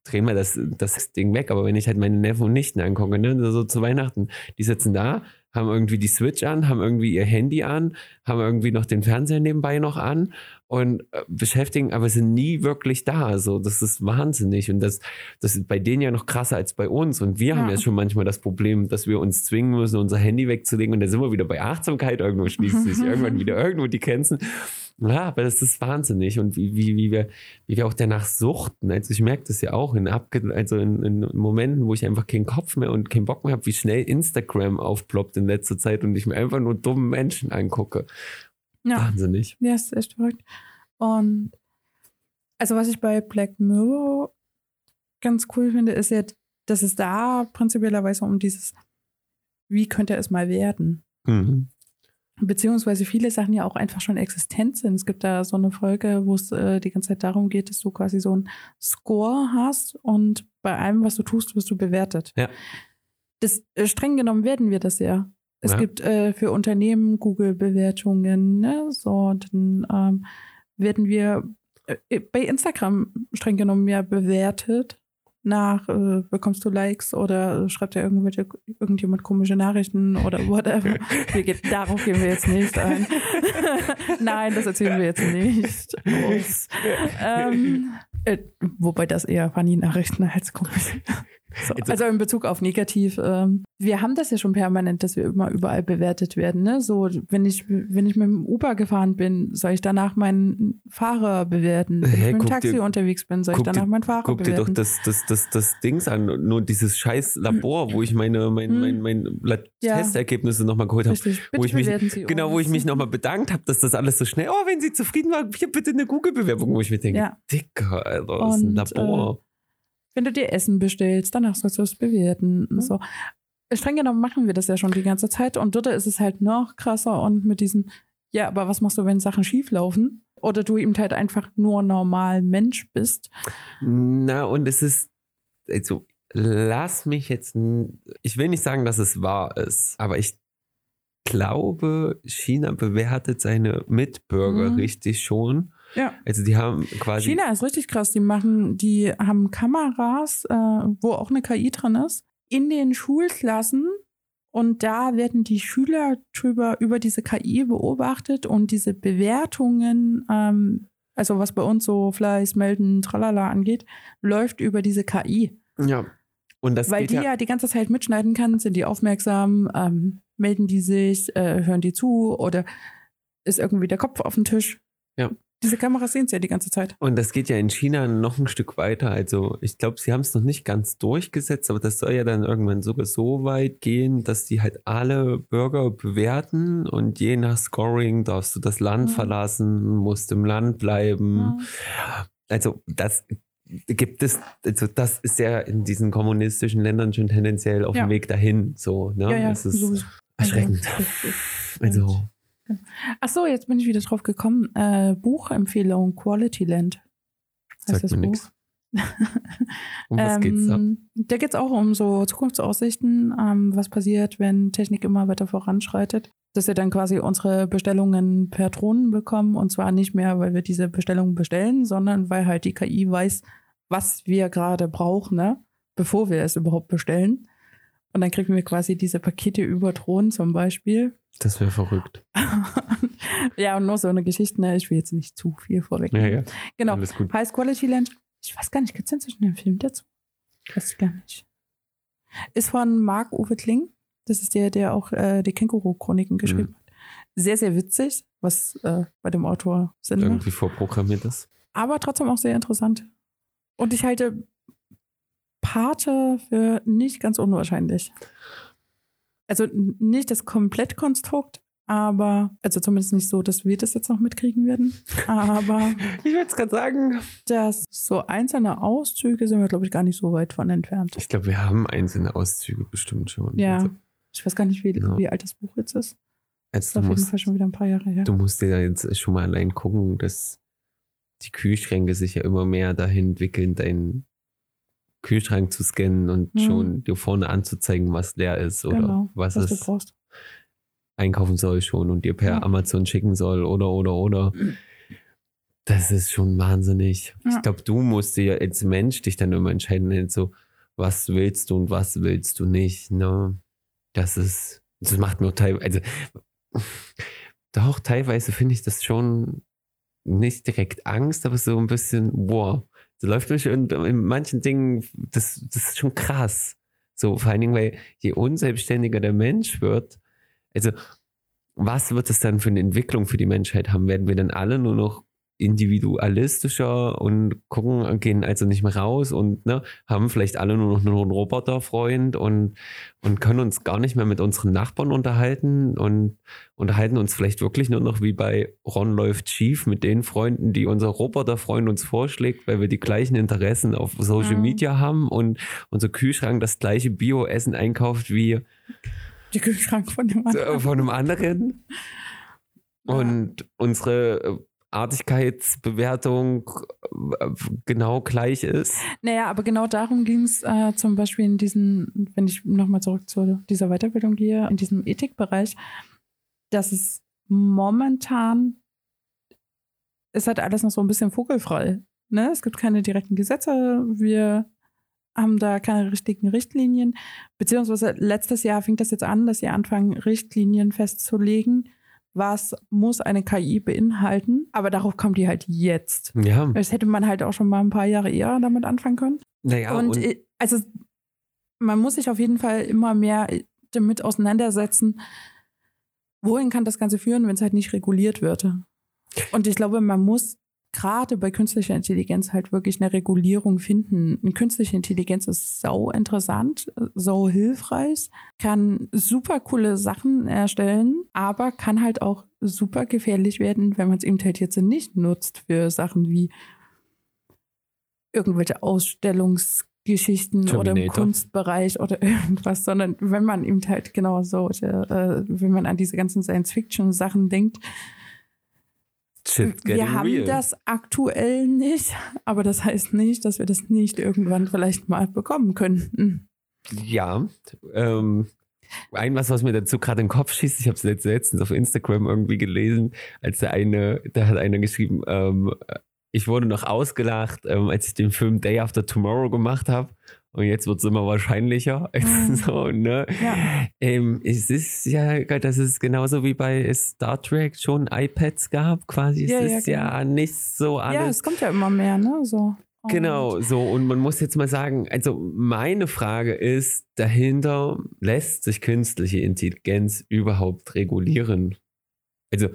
drehen wir das, das Ding weg, aber wenn ich halt meine Neffen und Nichten angucke, ne, so zu Weihnachten, die sitzen da, haben irgendwie die Switch an, haben irgendwie ihr Handy an, haben irgendwie noch den Fernseher nebenbei noch an und äh, beschäftigen, aber sind nie wirklich da. Also das ist wahnsinnig und das, das ist bei denen ja noch krasser als bei uns. Und wir ja. haben ja schon manchmal das Problem, dass wir uns zwingen müssen, unser Handy wegzulegen und da sind wir wieder bei Achtsamkeit. Irgendwo schließt sich [LAUGHS] irgendwann wieder irgendwo die Grenzen. Ja, aber das ist wahnsinnig und wie, wie, wie, wir, wie wir auch danach suchten. Also ich merke das ja auch in, Abge also in, in Momenten, wo ich einfach keinen Kopf mehr und keinen Bock mehr habe, wie schnell Instagram aufploppt in letzter Zeit und ich mir einfach nur dumme Menschen angucke. Ja. Wahnsinnig. Ja, ist echt verrückt. Und also was ich bei Black Mirror ganz cool finde, ist ja, dass es da prinzipiellerweise um dieses, wie könnte es mal werden? Mhm beziehungsweise viele Sachen ja auch einfach schon existent sind. Es gibt da so eine Folge, wo es äh, die ganze Zeit darum geht, dass du quasi so einen Score hast und bei allem, was du tust, wirst du bewertet. Ja. Das äh, streng genommen werden wir das ja. Es ja. gibt äh, für Unternehmen Google-Bewertungen, ne? So, dann ähm, werden wir äh, bei Instagram streng genommen ja bewertet nach, äh, bekommst du Likes oder schreibt dir irgendwelche, irgendjemand komische Nachrichten oder whatever. [LAUGHS] wir geht, darauf gehen wir jetzt nicht ein. [LAUGHS] Nein, das erzählen wir jetzt nicht. ähm, äh, wobei das eher Funny-Nachrichten als komische. So, also in Bezug auf negativ. Ähm, wir haben das ja schon permanent, dass wir immer überall bewertet werden. Ne? So, wenn ich, wenn ich mit dem Uber gefahren bin, soll ich danach meinen Fahrer bewerten. Wenn hey, ich mit dem Taxi dir, unterwegs bin, soll ich danach meinen Fahrer guck bewerten. Guck dir doch das, das, das, das Dings an, nur dieses scheiß Labor, wo ich meine, mein, hm. mein, mein, mein ja. Testergebnisse nochmal geholt habe. Wo ich mich, genau, wo ich mich nochmal bedankt habe, dass das alles so schnell, oh, wenn Sie zufrieden waren, hier bitte eine Google-Bewerbung, wo ich mir denke, ja. Dicker, Alter, das ist ein Labor. Äh, wenn du dir Essen bestellst, danach sollst du es bewerten. Mhm. So. Streng genommen machen wir das ja schon die ganze Zeit und dort ist es halt noch krasser und mit diesen, ja, aber was machst du, wenn Sachen schief laufen? Oder du eben halt einfach nur normal Mensch bist. Na, und es ist, also, lass mich jetzt, ich will nicht sagen, dass es wahr ist, aber ich glaube, China bewertet seine Mitbürger Mhm. richtig schon. Ja. Also die haben quasi. China ist richtig krass. Die machen, die haben Kameras, äh, wo auch eine KI drin ist, in den Schulklassen. Und da werden die Schüler drüber, über diese KI beobachtet und diese Bewertungen, ähm, also was bei uns so Fleiß, Melden, Tralala angeht, läuft über diese KI. Ja. Und das Weil die ja, ja die ganze Zeit mitschneiden kann, sind die aufmerksam, ähm, melden die sich, äh, hören die zu oder ist irgendwie der Kopf auf dem Tisch. Ja. Diese Kameras sehen es ja die ganze Zeit. Und das geht ja in China noch ein Stück weiter. Also ich glaube, sie haben es noch nicht ganz durchgesetzt, aber das soll ja dann irgendwann sogar so weit gehen, dass die halt alle Bürger bewerten und je nach Scoring darfst du das Land Mhm. verlassen, musst im Land bleiben. Also das gibt es, also das ist ja in diesen kommunistischen Ländern schon tendenziell auf Ja. dem Weg dahin. So, ne? Ja, ja, das ist sowieso. erschreckend. Also, Ach so, jetzt bin ich wieder drauf gekommen. Äh, Buchempfehlung Quality Land. Heißt Sagt das mir Buch? nix. [LAUGHS] um was geht's da? Ähm, Da geht es auch um so Zukunftsaussichten, ähm, was passiert, wenn Technik immer weiter voranschreitet. Dass wir dann quasi unsere Bestellungen per Drohnen bekommen und zwar nicht mehr, weil wir diese Bestellungen bestellen, sondern weil halt die KI weiß, was wir gerade brauchen, ne? bevor wir es überhaupt bestellen. Und dann kriegen wir quasi diese Pakete über Drohnen zum Beispiel. Das wäre verrückt. [LAUGHS] ja, und nur so eine Geschichte, ne? ich will jetzt nicht zu viel vorweg. Ja, ja. Genau. Alles gut. High Quality Land. Ich weiß gar nicht, gibt es inzwischen einen Film dazu? Weiß ich gar nicht. Ist von Marc-Uwe Kling. Das ist der, der auch äh, die Känguru-Chroniken Mhm. geschrieben hat. Sehr, sehr witzig, was äh, bei dem Autor Sinn macht. Irgendwie vorprogrammiert ist. Aber trotzdem auch sehr interessant. Und ich halte Pate für nicht ganz unwahrscheinlich. Also nicht das Komplettkonstrukt, aber, also zumindest nicht so, dass wir das jetzt noch mitkriegen werden. Aber [LAUGHS] Ich wollte es gerade sagen. dass so einzelne Auszüge sind wir, glaube ich, gar nicht so weit von entfernt. Ich glaube, wir haben einzelne Auszüge bestimmt schon. Ja. Also, Ich weiß gar nicht, wie, Ja. wie alt das Buch jetzt ist. Das ist also auf jeden Fall schon wieder ein paar Jahre her. du musst dir da jetzt schon mal allein gucken, dass die Kühlschränke sich ja immer mehr dahin entwickeln, deinen Kühlschrank zu scannen und Mhm. schon dir vorne anzuzeigen, was leer ist oder genau, was, was es einkaufen soll schon und dir per Ja. Amazon schicken soll oder oder oder. Das ist schon wahnsinnig. Ja. Ich glaube, du musst dir als Mensch dich dann immer entscheiden, so, was willst du und was willst du nicht. Ne? Das ist, das macht mir teilweise, also doch, teilweise finde ich das schon nicht direkt Angst, aber so ein bisschen, wow. So läuft mich in, in manchen Dingen, das, das ist schon krass. So, vor allen Dingen, weil je unselbstständiger der Mensch wird, also was wird es dann für eine Entwicklung für die Menschheit haben? Werden wir dann alle nur noch individualistischer und gucken, gehen also nicht mehr raus und ne, haben vielleicht alle nur noch einen Roboterfreund und, und können uns gar nicht mehr mit unseren Nachbarn unterhalten und unterhalten uns vielleicht wirklich nur noch wie bei Ron läuft schief mit den Freunden, die unser Roboterfreund uns vorschlägt, weil wir die gleichen Interessen auf Social Ja. Media haben und unser Kühlschrank das gleiche Bio-Essen einkauft wie Der Kühlschrank von dem anderen. von einem anderen. Und unsere äh, Artigkeitsbewertung äh, genau gleich ist. Naja, aber genau darum ging es äh, zum Beispiel in diesen, wenn ich nochmal zurück zu dieser Weiterbildung gehe, in diesem Ethikbereich, dass es momentan ist halt alles noch so ein bisschen vogelfrei. Ne? Es gibt keine direkten Gesetze, wir haben da keine richtigen Richtlinien, beziehungsweise letztes Jahr fing das jetzt an, dass sie anfangen, Richtlinien festzulegen, was muss eine KI beinhalten, aber darauf kommen die halt jetzt. Ja, Das hätte man halt auch schon mal ein paar Jahre eher damit anfangen können. naja, und, und, äh, also man muss sich auf jeden Fall immer mehr damit auseinandersetzen, wohin kann das Ganze führen, wenn es halt nicht reguliert wird. Und ich glaube, man muss gerade bei künstlicher Intelligenz halt wirklich eine Regulierung finden. Eine künstliche Intelligenz ist sau interessant, sau hilfreich, kann super coole Sachen erstellen, aber kann halt auch super gefährlich werden, wenn man es eben halt jetzt nicht nutzt für Sachen wie irgendwelche Ausstellungsgeschichten oder im Terminator. Kunstbereich oder [LAUGHS] irgendwas, sondern wenn man eben halt genau so, äh, wenn man an diese ganzen Science-Fiction-Sachen denkt, wir haben real. das aktuell nicht, aber das heißt nicht, dass wir das nicht irgendwann vielleicht mal bekommen könnten. Ja. Ähm, ein was, was mir dazu gerade in den Kopf schießt, ich habe es letztens auf Instagram irgendwie gelesen, als der eine, da hat einer geschrieben, ähm, ich wurde noch ausgelacht, ähm, als ich den Film Day After Tomorrow gemacht habe. Und jetzt wird es immer wahrscheinlicher. [LAUGHS] Mhm. so, ne? Ja. Ähm, es ist ja, das ist genauso wie bei Star Trek schon iPads gab, quasi. Es Ja, ja, ist ja nicht so alles. Ja, es kommt ja immer mehr, ne? So. Und- Genau, so und man muss jetzt mal sagen, also meine Frage ist, dahinter lässt sich künstliche Intelligenz überhaupt regulieren? Also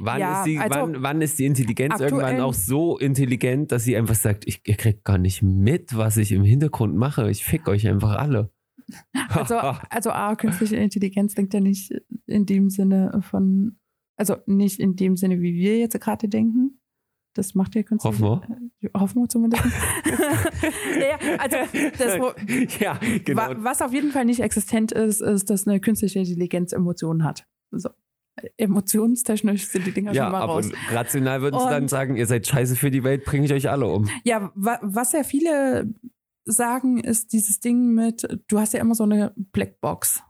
wann, Ja, ist, die, also wann, wann ist die Intelligenz irgendwann auch so intelligent, dass sie einfach sagt, ich, ihr kriegt gar nicht mit, was ich im Hintergrund mache, ich fick euch einfach alle. [LAUGHS] Also, also A, künstliche Intelligenz denkt ja nicht in dem Sinne von, also nicht in dem Sinne, wie wir jetzt gerade denken. Das macht ja künstliche Hoffen wir. Hoffen wir zumindest. [LAUGHS] [LAUGHS] ja, also das, ja, genau. wa, was auf jeden Fall nicht existent ist, ist, dass eine künstliche Intelligenz Emotionen hat. So. Emotionstechnisch sind die Dinger Ja, schon mal aber raus. rational würden sie dann sagen, ihr seid scheiße für die Welt, bringe ich euch alle um. Ja, wa was ja viele sagen, ist dieses Ding mit, du hast ja immer so eine Blackbox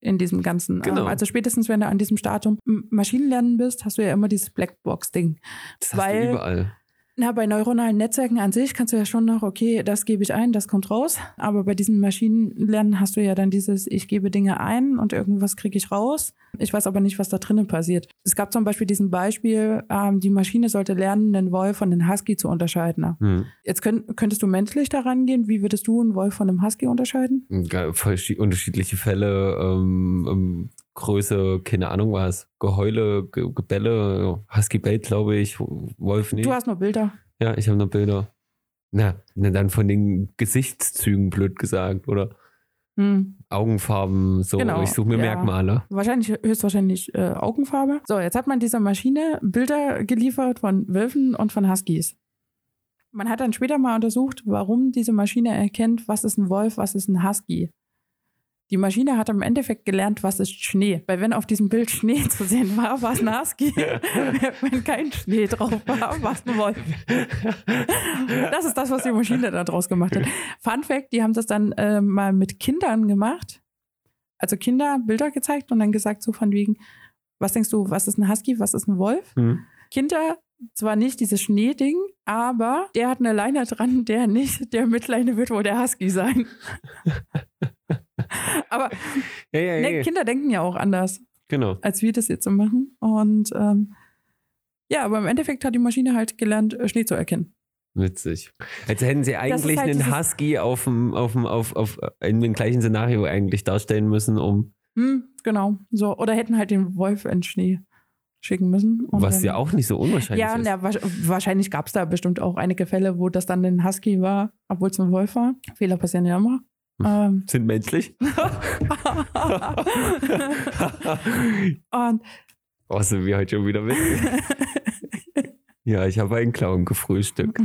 in diesem ganzen. Genau. ähm, Also spätestens, wenn du an diesem Stadium Maschinenlernen bist, hast du ja immer dieses Blackbox-Ding. Das hast Weil- du überall. Na, bei neuronalen Netzwerken an sich kannst du ja schon noch, okay, das gebe ich ein, das kommt raus. Aber bei diesem Maschinenlernen hast du ja dann dieses, ich gebe Dinge ein und irgendwas kriege ich raus. Ich weiß aber nicht, was da drinnen passiert. Es gab zum Beispiel diesen Beispiel, ähm, die Maschine sollte lernen, einen Wolf von einem Husky zu unterscheiden. Hm. Jetzt könnt, könntest du menschlich daran gehen. Wie würdest du einen Wolf von einem Husky unterscheiden? Ge- verschi- unterschiedliche Fälle, ähm, ähm, Größe, keine Ahnung was, Geheule, Ge Gebälle, Husky bellt, glaube ich, Wolf nicht. Du hast nur Bilder. ja, ich habe noch Bilder. Na, na, dann von den Gesichtszügen, blöd gesagt, oder Hm. Augenfarben, so. Genau, ich suche mir ja. Merkmale. Wahrscheinlich, höchstwahrscheinlich äh, Augenfarbe. So, jetzt hat man dieser Maschine Bilder geliefert von Wölfen und von Huskies. Man hat dann später mal untersucht, warum diese Maschine erkennt, was ist ein Wolf, was ist ein Husky. Die Maschine hat im Endeffekt gelernt, was ist Schnee. Weil wenn auf diesem Bild Schnee [LAUGHS] zu sehen war, war es ein Husky. wenn kein Schnee drauf war, war es ein Wolf. [LAUGHS] Das ist das, was die Maschine da draus gemacht hat. Fun Fact, die haben das dann äh, mal mit Kindern gemacht. Also Kinder Bilder gezeigt und dann gesagt so von wegen, was denkst du, was ist ein Husky, was ist ein Wolf? Hm. Kinder zwar nicht dieses Schneeding, aber der hat eine Leine dran, der nicht, der Mitleine wird wohl der Husky sein. [LAUGHS] [LAUGHS] aber Ja, ja, ja, ne, Kinder denken ja auch anders, genau. als wir das jetzt so machen. Und ähm, ja, aber im Endeffekt hat die Maschine halt gelernt, äh, Schnee zu erkennen. Witzig. Als hätten sie eigentlich halt einen Husky auf dem, auf dem, auf, auf, in dem gleichen Szenario eigentlich darstellen müssen, um, Hm, genau. So, oder hätten halt den Wolf in Schnee schicken müssen. Was ja auch nicht so unwahrscheinlich Ja, ist. wasch- wahrscheinlich gab es da bestimmt auch einige Fälle, wo das dann ein Husky war, obwohl es ein Wolf war. Fehler passieren ja immer. Ähm, Sind menschlich. [LAUGHS] und oh, sind wir heute schon wieder witzig. [LAUGHS] ja, ich habe einen Clown gefrühstückt.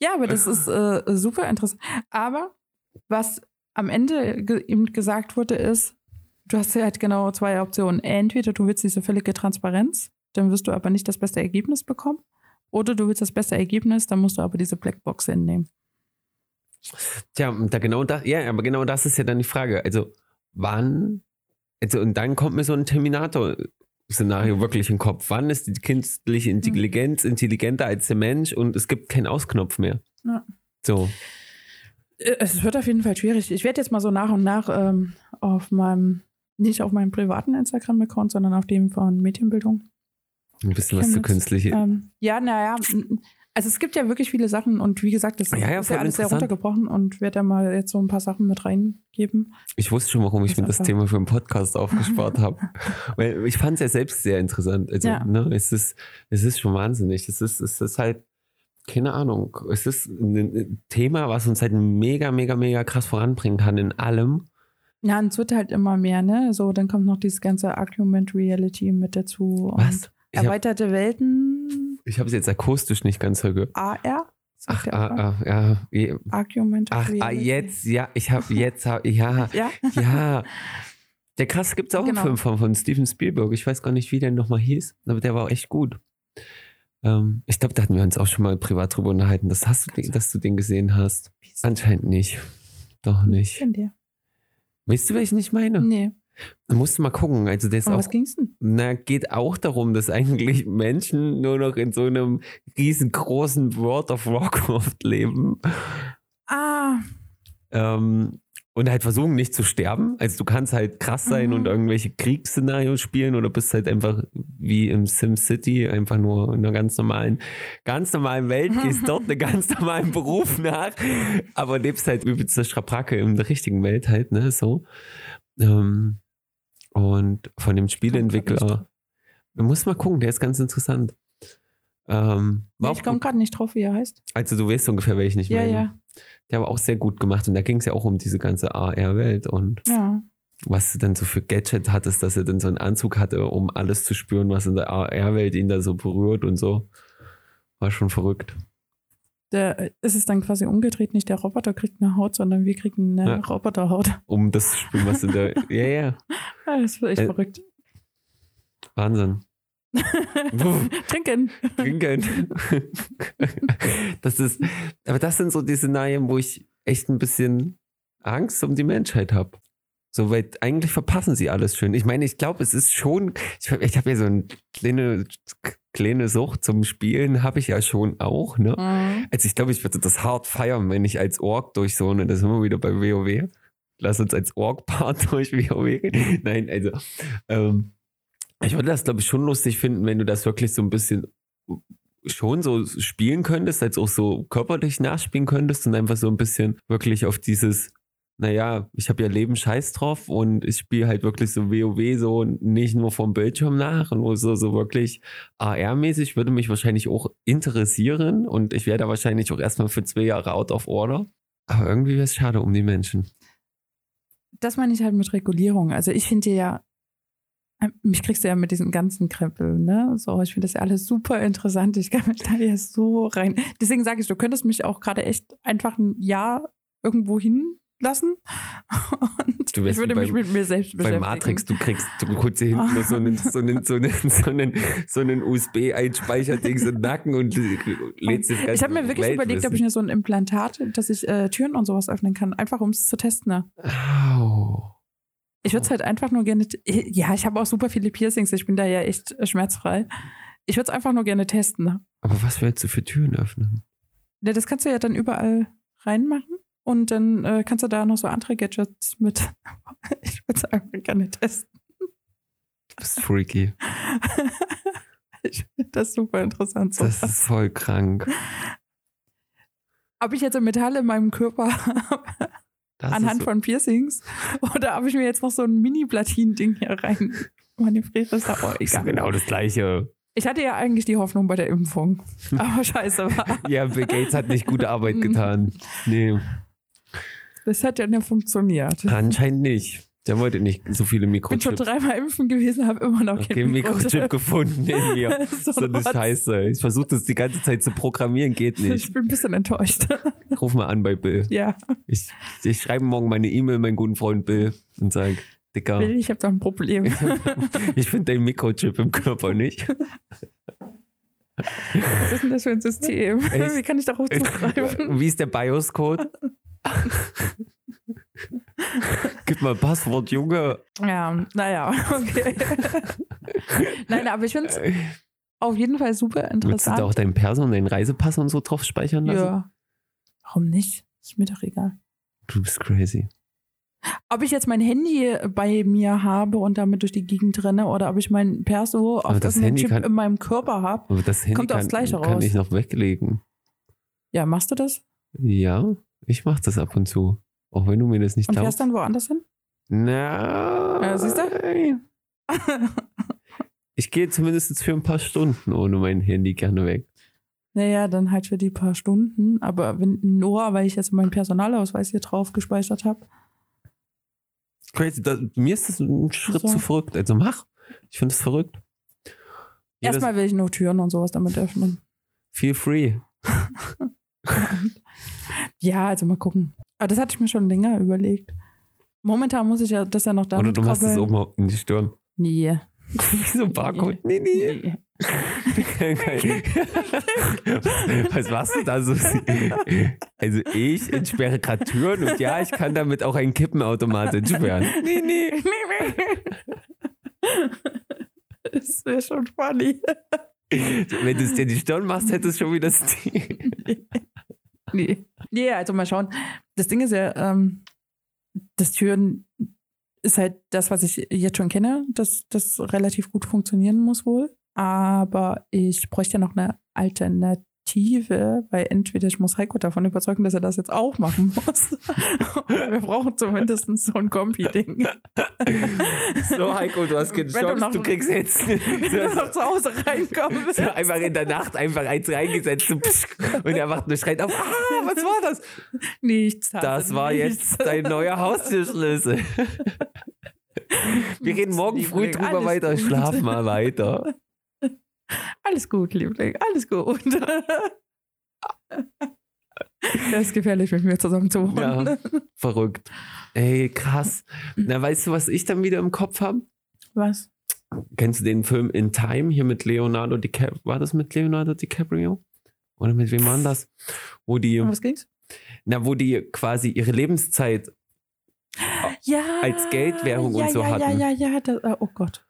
ja, aber das ist äh, super interessant. Aber was am Ende ge ihm gesagt wurde, ist, du hast ja halt genau zwei Optionen. Entweder du willst diese völlige Transparenz, dann wirst du aber nicht das beste Ergebnis bekommen. Oder du willst das beste Ergebnis, dann musst du aber diese Blackbox hinnehmen. Tja, da genau das, ja, aber genau das ist ja dann die Frage. Also, wann, also, und dann kommt mir so ein Terminator-Szenario wirklich in den Kopf. Wann ist die künstliche Intelligenz intelligenter als der Mensch und es gibt keinen Ausknopf mehr? Ja. So. Äh, Es wird auf jeden Fall schwierig. Ich werde jetzt mal so nach und nach ähm, auf meinem, nicht auf meinem privaten Instagram-Account, sondern auf dem von Medienbildung. Ein bisschen was zu künstliche. Ähm, ja, naja, also es gibt ja wirklich viele Sachen und wie gesagt, das Ja, ja, ist ja alles sehr runtergebrochen und werde da mal jetzt so ein paar Sachen mit reingeben. Ich wusste schon, warum ich mir das Thema für einen Podcast aufgespart [LAUGHS] habe. Weil ich fand es ja selbst sehr interessant. Also, Ja. ne, es ist, es ist schon wahnsinnig. Es ist, es ist halt, keine Ahnung, es ist ein Thema, was uns halt mega, mega, mega krass voranbringen kann in allem. Ja, und es wird halt immer mehr, ne? So, dann kommt noch dieses ganze Argument Reality mit dazu. Und Was? Ich habe es jetzt akustisch nicht ganz gehört. AR? Ach, ah, ah, ja. Ach, ah, jetzt, ja, ich habe [LAUGHS] jetzt, hab, ja, Ja, ja. Der krass gibt es auch Genau. einen Film von, von Steven Spielberg. Ich weiß gar nicht, wie der nochmal hieß, aber der war auch echt gut. Ähm, ich glaube, da hatten wir uns auch schon mal privat drüber unterhalten. Das hast du, den- dass du den gesehen hast. Anscheinend nicht. Doch nicht. Kennt ihr? Weißt du, welchen ich meine? Nee. Da musst du mal gucken. Also der ist Um auch, was ging's denn? na, geht auch darum, dass eigentlich Menschen nur noch in so einem riesengroßen World of Warcraft leben. Ah, Ähm, und halt versuchen nicht zu sterben. Also du kannst halt krass sein Mhm. und irgendwelche Kriegsszenarios spielen oder bist halt einfach wie im SimCity, einfach nur in einer ganz normalen, ganz normalen Welt, gehst dort [LAUGHS] einen ganz normalen Beruf nach, aber lebst halt übelste Schabracke in der richtigen Welt halt, ne, so. Ähm, und von dem Spieleentwickler, man muss mal gucken, der ist ganz interessant. Ähm, nee, ich komme gerade nicht drauf, wie er heißt. Also du weißt ungefähr, welchen ich Ja, meine. ja. Der war auch sehr gut gemacht und da ging es ja auch um diese ganze AR-Welt und Ja. was du dann so für Gadget hattest, dass er dann so einen Anzug hatte, um alles zu spüren, was in der AR-Welt ihn da so berührt und so. War schon verrückt. Der, es ist dann quasi umgedreht, nicht der Roboter kriegt eine Haut, sondern wir kriegen eine Ja. Roboterhaut. Um das zu spüren, was in der. Ja, ja. [LAUGHS] Ja, das ist echt Äh, verrückt. Wahnsinn. [LAUGHS] Trinken. Trinken. das ist, aber das sind so die Szenarien, wo ich echt ein bisschen Angst um die Menschheit habe. So, weil eigentlich verpassen sie alles schön. Ich meine, ich glaube, es ist schon, ich, ich habe ja so eine kleine, kleine Sucht zum Spielen, habe ich ja schon auch, ne? Mhm. Also ich glaube, ich würde das hart feiern, wenn ich als Ork durch so eine, das sind wir wieder bei WoW. Lass uns als Ork-Part [LAUGHS] durch WoW gehen. Nein, also ähm, ich würde das, glaube ich, schon lustig finden, wenn du das wirklich so ein bisschen schon so spielen könntest, als auch so körperlich nachspielen könntest und einfach so ein bisschen wirklich auf dieses, naja, ich habe ja Leben scheiß drauf und ich spiele halt wirklich so WoW so nicht nur vom Bildschirm nach und so, so wirklich AR-mäßig würde mich wahrscheinlich auch interessieren und ich wäre da wahrscheinlich auch erstmal für zwei Jahre out of order. Aber irgendwie wäre es schade um die Menschen. Das meine ich halt mit Regulierung. Also ich finde ja, mich kriegst du ja mit diesem ganzen Krempel, ne? So, ich finde das ja alles super interessant. Ich kann mich da ja so rein. Deswegen sage ich, du könntest mich auch gerade echt einfach ein Jahr irgendwo hinlassen. [LAUGHS] Und ich würde wie mich beim- mit mir selbst Bei beschäftigen. Matrix, du kriegst, du holst dir hinten so einen, so einen, so einen, [LAUGHS] so einen, so einen USB-Einspeicherdings im Nacken und lädst das ganze Ich habe mir wirklich überlegt, ob ich mir so ein Implantat, dass ich äh, Türen und sowas öffnen kann, einfach um es zu testen. Ne? Au. Ich würde es halt einfach nur gerne. Ja, ich habe auch super viele Piercings. Ich bin da ja echt schmerzfrei. Ich würde es einfach nur gerne testen. Ne? Aber was willst du für Türen öffnen? Ja, das kannst du ja dann überall reinmachen. Und dann äh, kannst du da noch so andere Gadgets mit. [LAUGHS] Ich würde es einfach gerne testen. Du bist freaky. [LAUGHS] Ich finde das super interessant. So. Das ist voll krank. Ob ich jetzt ein Metall in meinem Körper habe, Das anhand ist, von Piercings, oder ob ich mir jetzt noch so ein Mini-Platin-Ding hier rein manövriere, ist ist egal. genau das Gleiche. Ich hatte ja eigentlich die Hoffnung bei der Impfung. Aber scheiße war. [LAUGHS] Ja, Bill Gates hat nicht gute Arbeit getan. Nee, Das hat ja nicht funktioniert. anscheinend nicht. Der wollte nicht so viele Ich bin schon Mikrochips. dreimal impfen gewesen, habe immer noch Okay, kein Mikrochip gefunden in mir. [LAUGHS] So So eine. Scheiße. Ich versuche das die ganze Zeit zu programmieren, geht Ich nicht. bin ein bisschen enttäuscht. [LAUGHS] Ruf mal an bei Bill. ja, Ich, ich schreibe morgen meine E-Mail, meinen guten Freund Bill, und sage, Dicker, Bill, ich habe da ein Problem. [LAUGHS] ich finde dein Mikrochip im Körper nicht. Was ist denn das für ein System? Echt? Wie kann ich darauf zugreifen? Wie ist der BIOS-Code? [LAUGHS] Gib mal Passwort, Junge. Ja, naja, okay. [LAUGHS] Nein, aber ich finde es auf jeden Fall super Willst du da interessant. auch deinen Perso und deinen Reisepass und so drauf speichern lassen? Ja. Warum nicht? Ist mir doch egal. Du bist crazy. Ob ich jetzt mein Handy bei mir habe und damit durch die Gegend renne oder ob ich mein Perso auf Aber das irgendeinem Handy Chip kann- in meinem Körper habe. Das Kommt aufs kann, Gleiche kann raus. ich noch weglegen. Ja, machst du das? Ja, ich mach das ab und zu. Auch wenn du mir das nicht Und glaubst. fährst dann woanders hin? Na, Ja, siehst du? [LAUGHS] Ich gehe zumindest für ein paar Stunden ohne mein Handy gerne weg. Naja, dann halt für die paar Stunden. Aber wenn nur, weil ich jetzt meinen Personalausweis hier drauf gespeichert habe. Crazy. Das, mir ist das ein Schritt So. zu verrückt. Also mach. Ich finde es verrückt. Erstmal will ich nur Türen und sowas damit öffnen. Feel free. [LAUGHS] [LAUGHS] Ja, also mal gucken. Aber das hatte ich mir schon länger überlegt. Momentan muss ich ja das ja noch Oder damit du machst es oben in die Stirn. Nee. Wie [LAUGHS] so ein Barcode. Nee, nee. nee. [LAUGHS] Was machst du da so? [LAUGHS] Also ich entsperre gerade Türen und ja, ich kann damit auch einen Kippenautomat entsperren. Nee, nee. Das wäre schon funny. Wenn du es dir die Stirn machst, hättest du schon wieder Stil. Nee. Nee, also mal schauen. Das Ding ist ja, ähm, das Türen ist halt das, was ich jetzt schon kenne, dass das relativ gut funktionieren muss wohl. Aber ich bräuchte ja noch eine Alternative, weil entweder ich muss Heiko davon überzeugen, dass er das jetzt auch machen [LAUGHS] muss. Wir brauchen zumindest so ein Kompi-Ding. So, Heiko, du hast keine du Chance, noch- du kriegst jetzt [LAUGHS] Wenn du noch zu Hause reinkommst. so einfach in der Nacht einfach eins reingesetzt und er macht nur schreit auf, ah, was war das? Nichts. Hase, Das war nichts. jetzt dein neuer Haustürschlüssel. [LAUGHS] Wir reden morgen früh drüber weiter, gut. schlaf mal weiter. Alles gut, Liebling, alles gut. [LAUGHS] Das ist gefährlich, mit mir zusammen zu wohnen. Ja, verrückt. Ey, krass. Na, weißt du, was ich dann wieder im Kopf habe? Was? Kennst du den Film In Time hier mit Leonardo DiCaprio? War das mit Leonardo DiCaprio? Oder mit wem war das? Wo die, Um was ging's? na, wo die quasi ihre Lebenszeit Ja. Als Geldwährung ja, und so ja, hatten. Ja, ja, ja. Das, äh, oh Gott.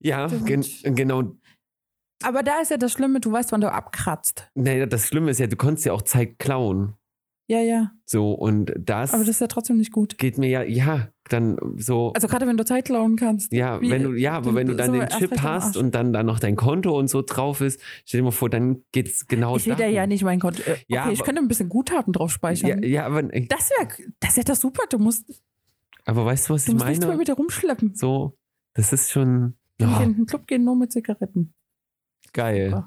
Ja, gen genau. Aber da ist ja das Schlimme, du weißt, wann du abkratzt. Naja, das Schlimme ist ja, du konntest ja auch Zeit klauen. Ja, ja. So, und das, Aber das ist ja trotzdem nicht gut. geht mir ja, ja, dann so. Also gerade wenn du Zeit klauen kannst. ja, wie- wenn du, ja, aber wenn du dann wir den Chip hast und dann da noch dein Konto und so drauf ist, stell dir mal vor, dann geht's genau Ich will da ja nicht mein Konto. Äh, okay, Ja, ich aber- könnte ein bisschen Guthaben drauf Ja, speichern. ja aber, Das wäre das wär doch super. Du musst, aber weißt du, was du ich musst nichts mehr meine? mit dir rumschleppen. So, das ist schon Wenn ich oh, in den Club gehen, nur mit Zigaretten. Geil.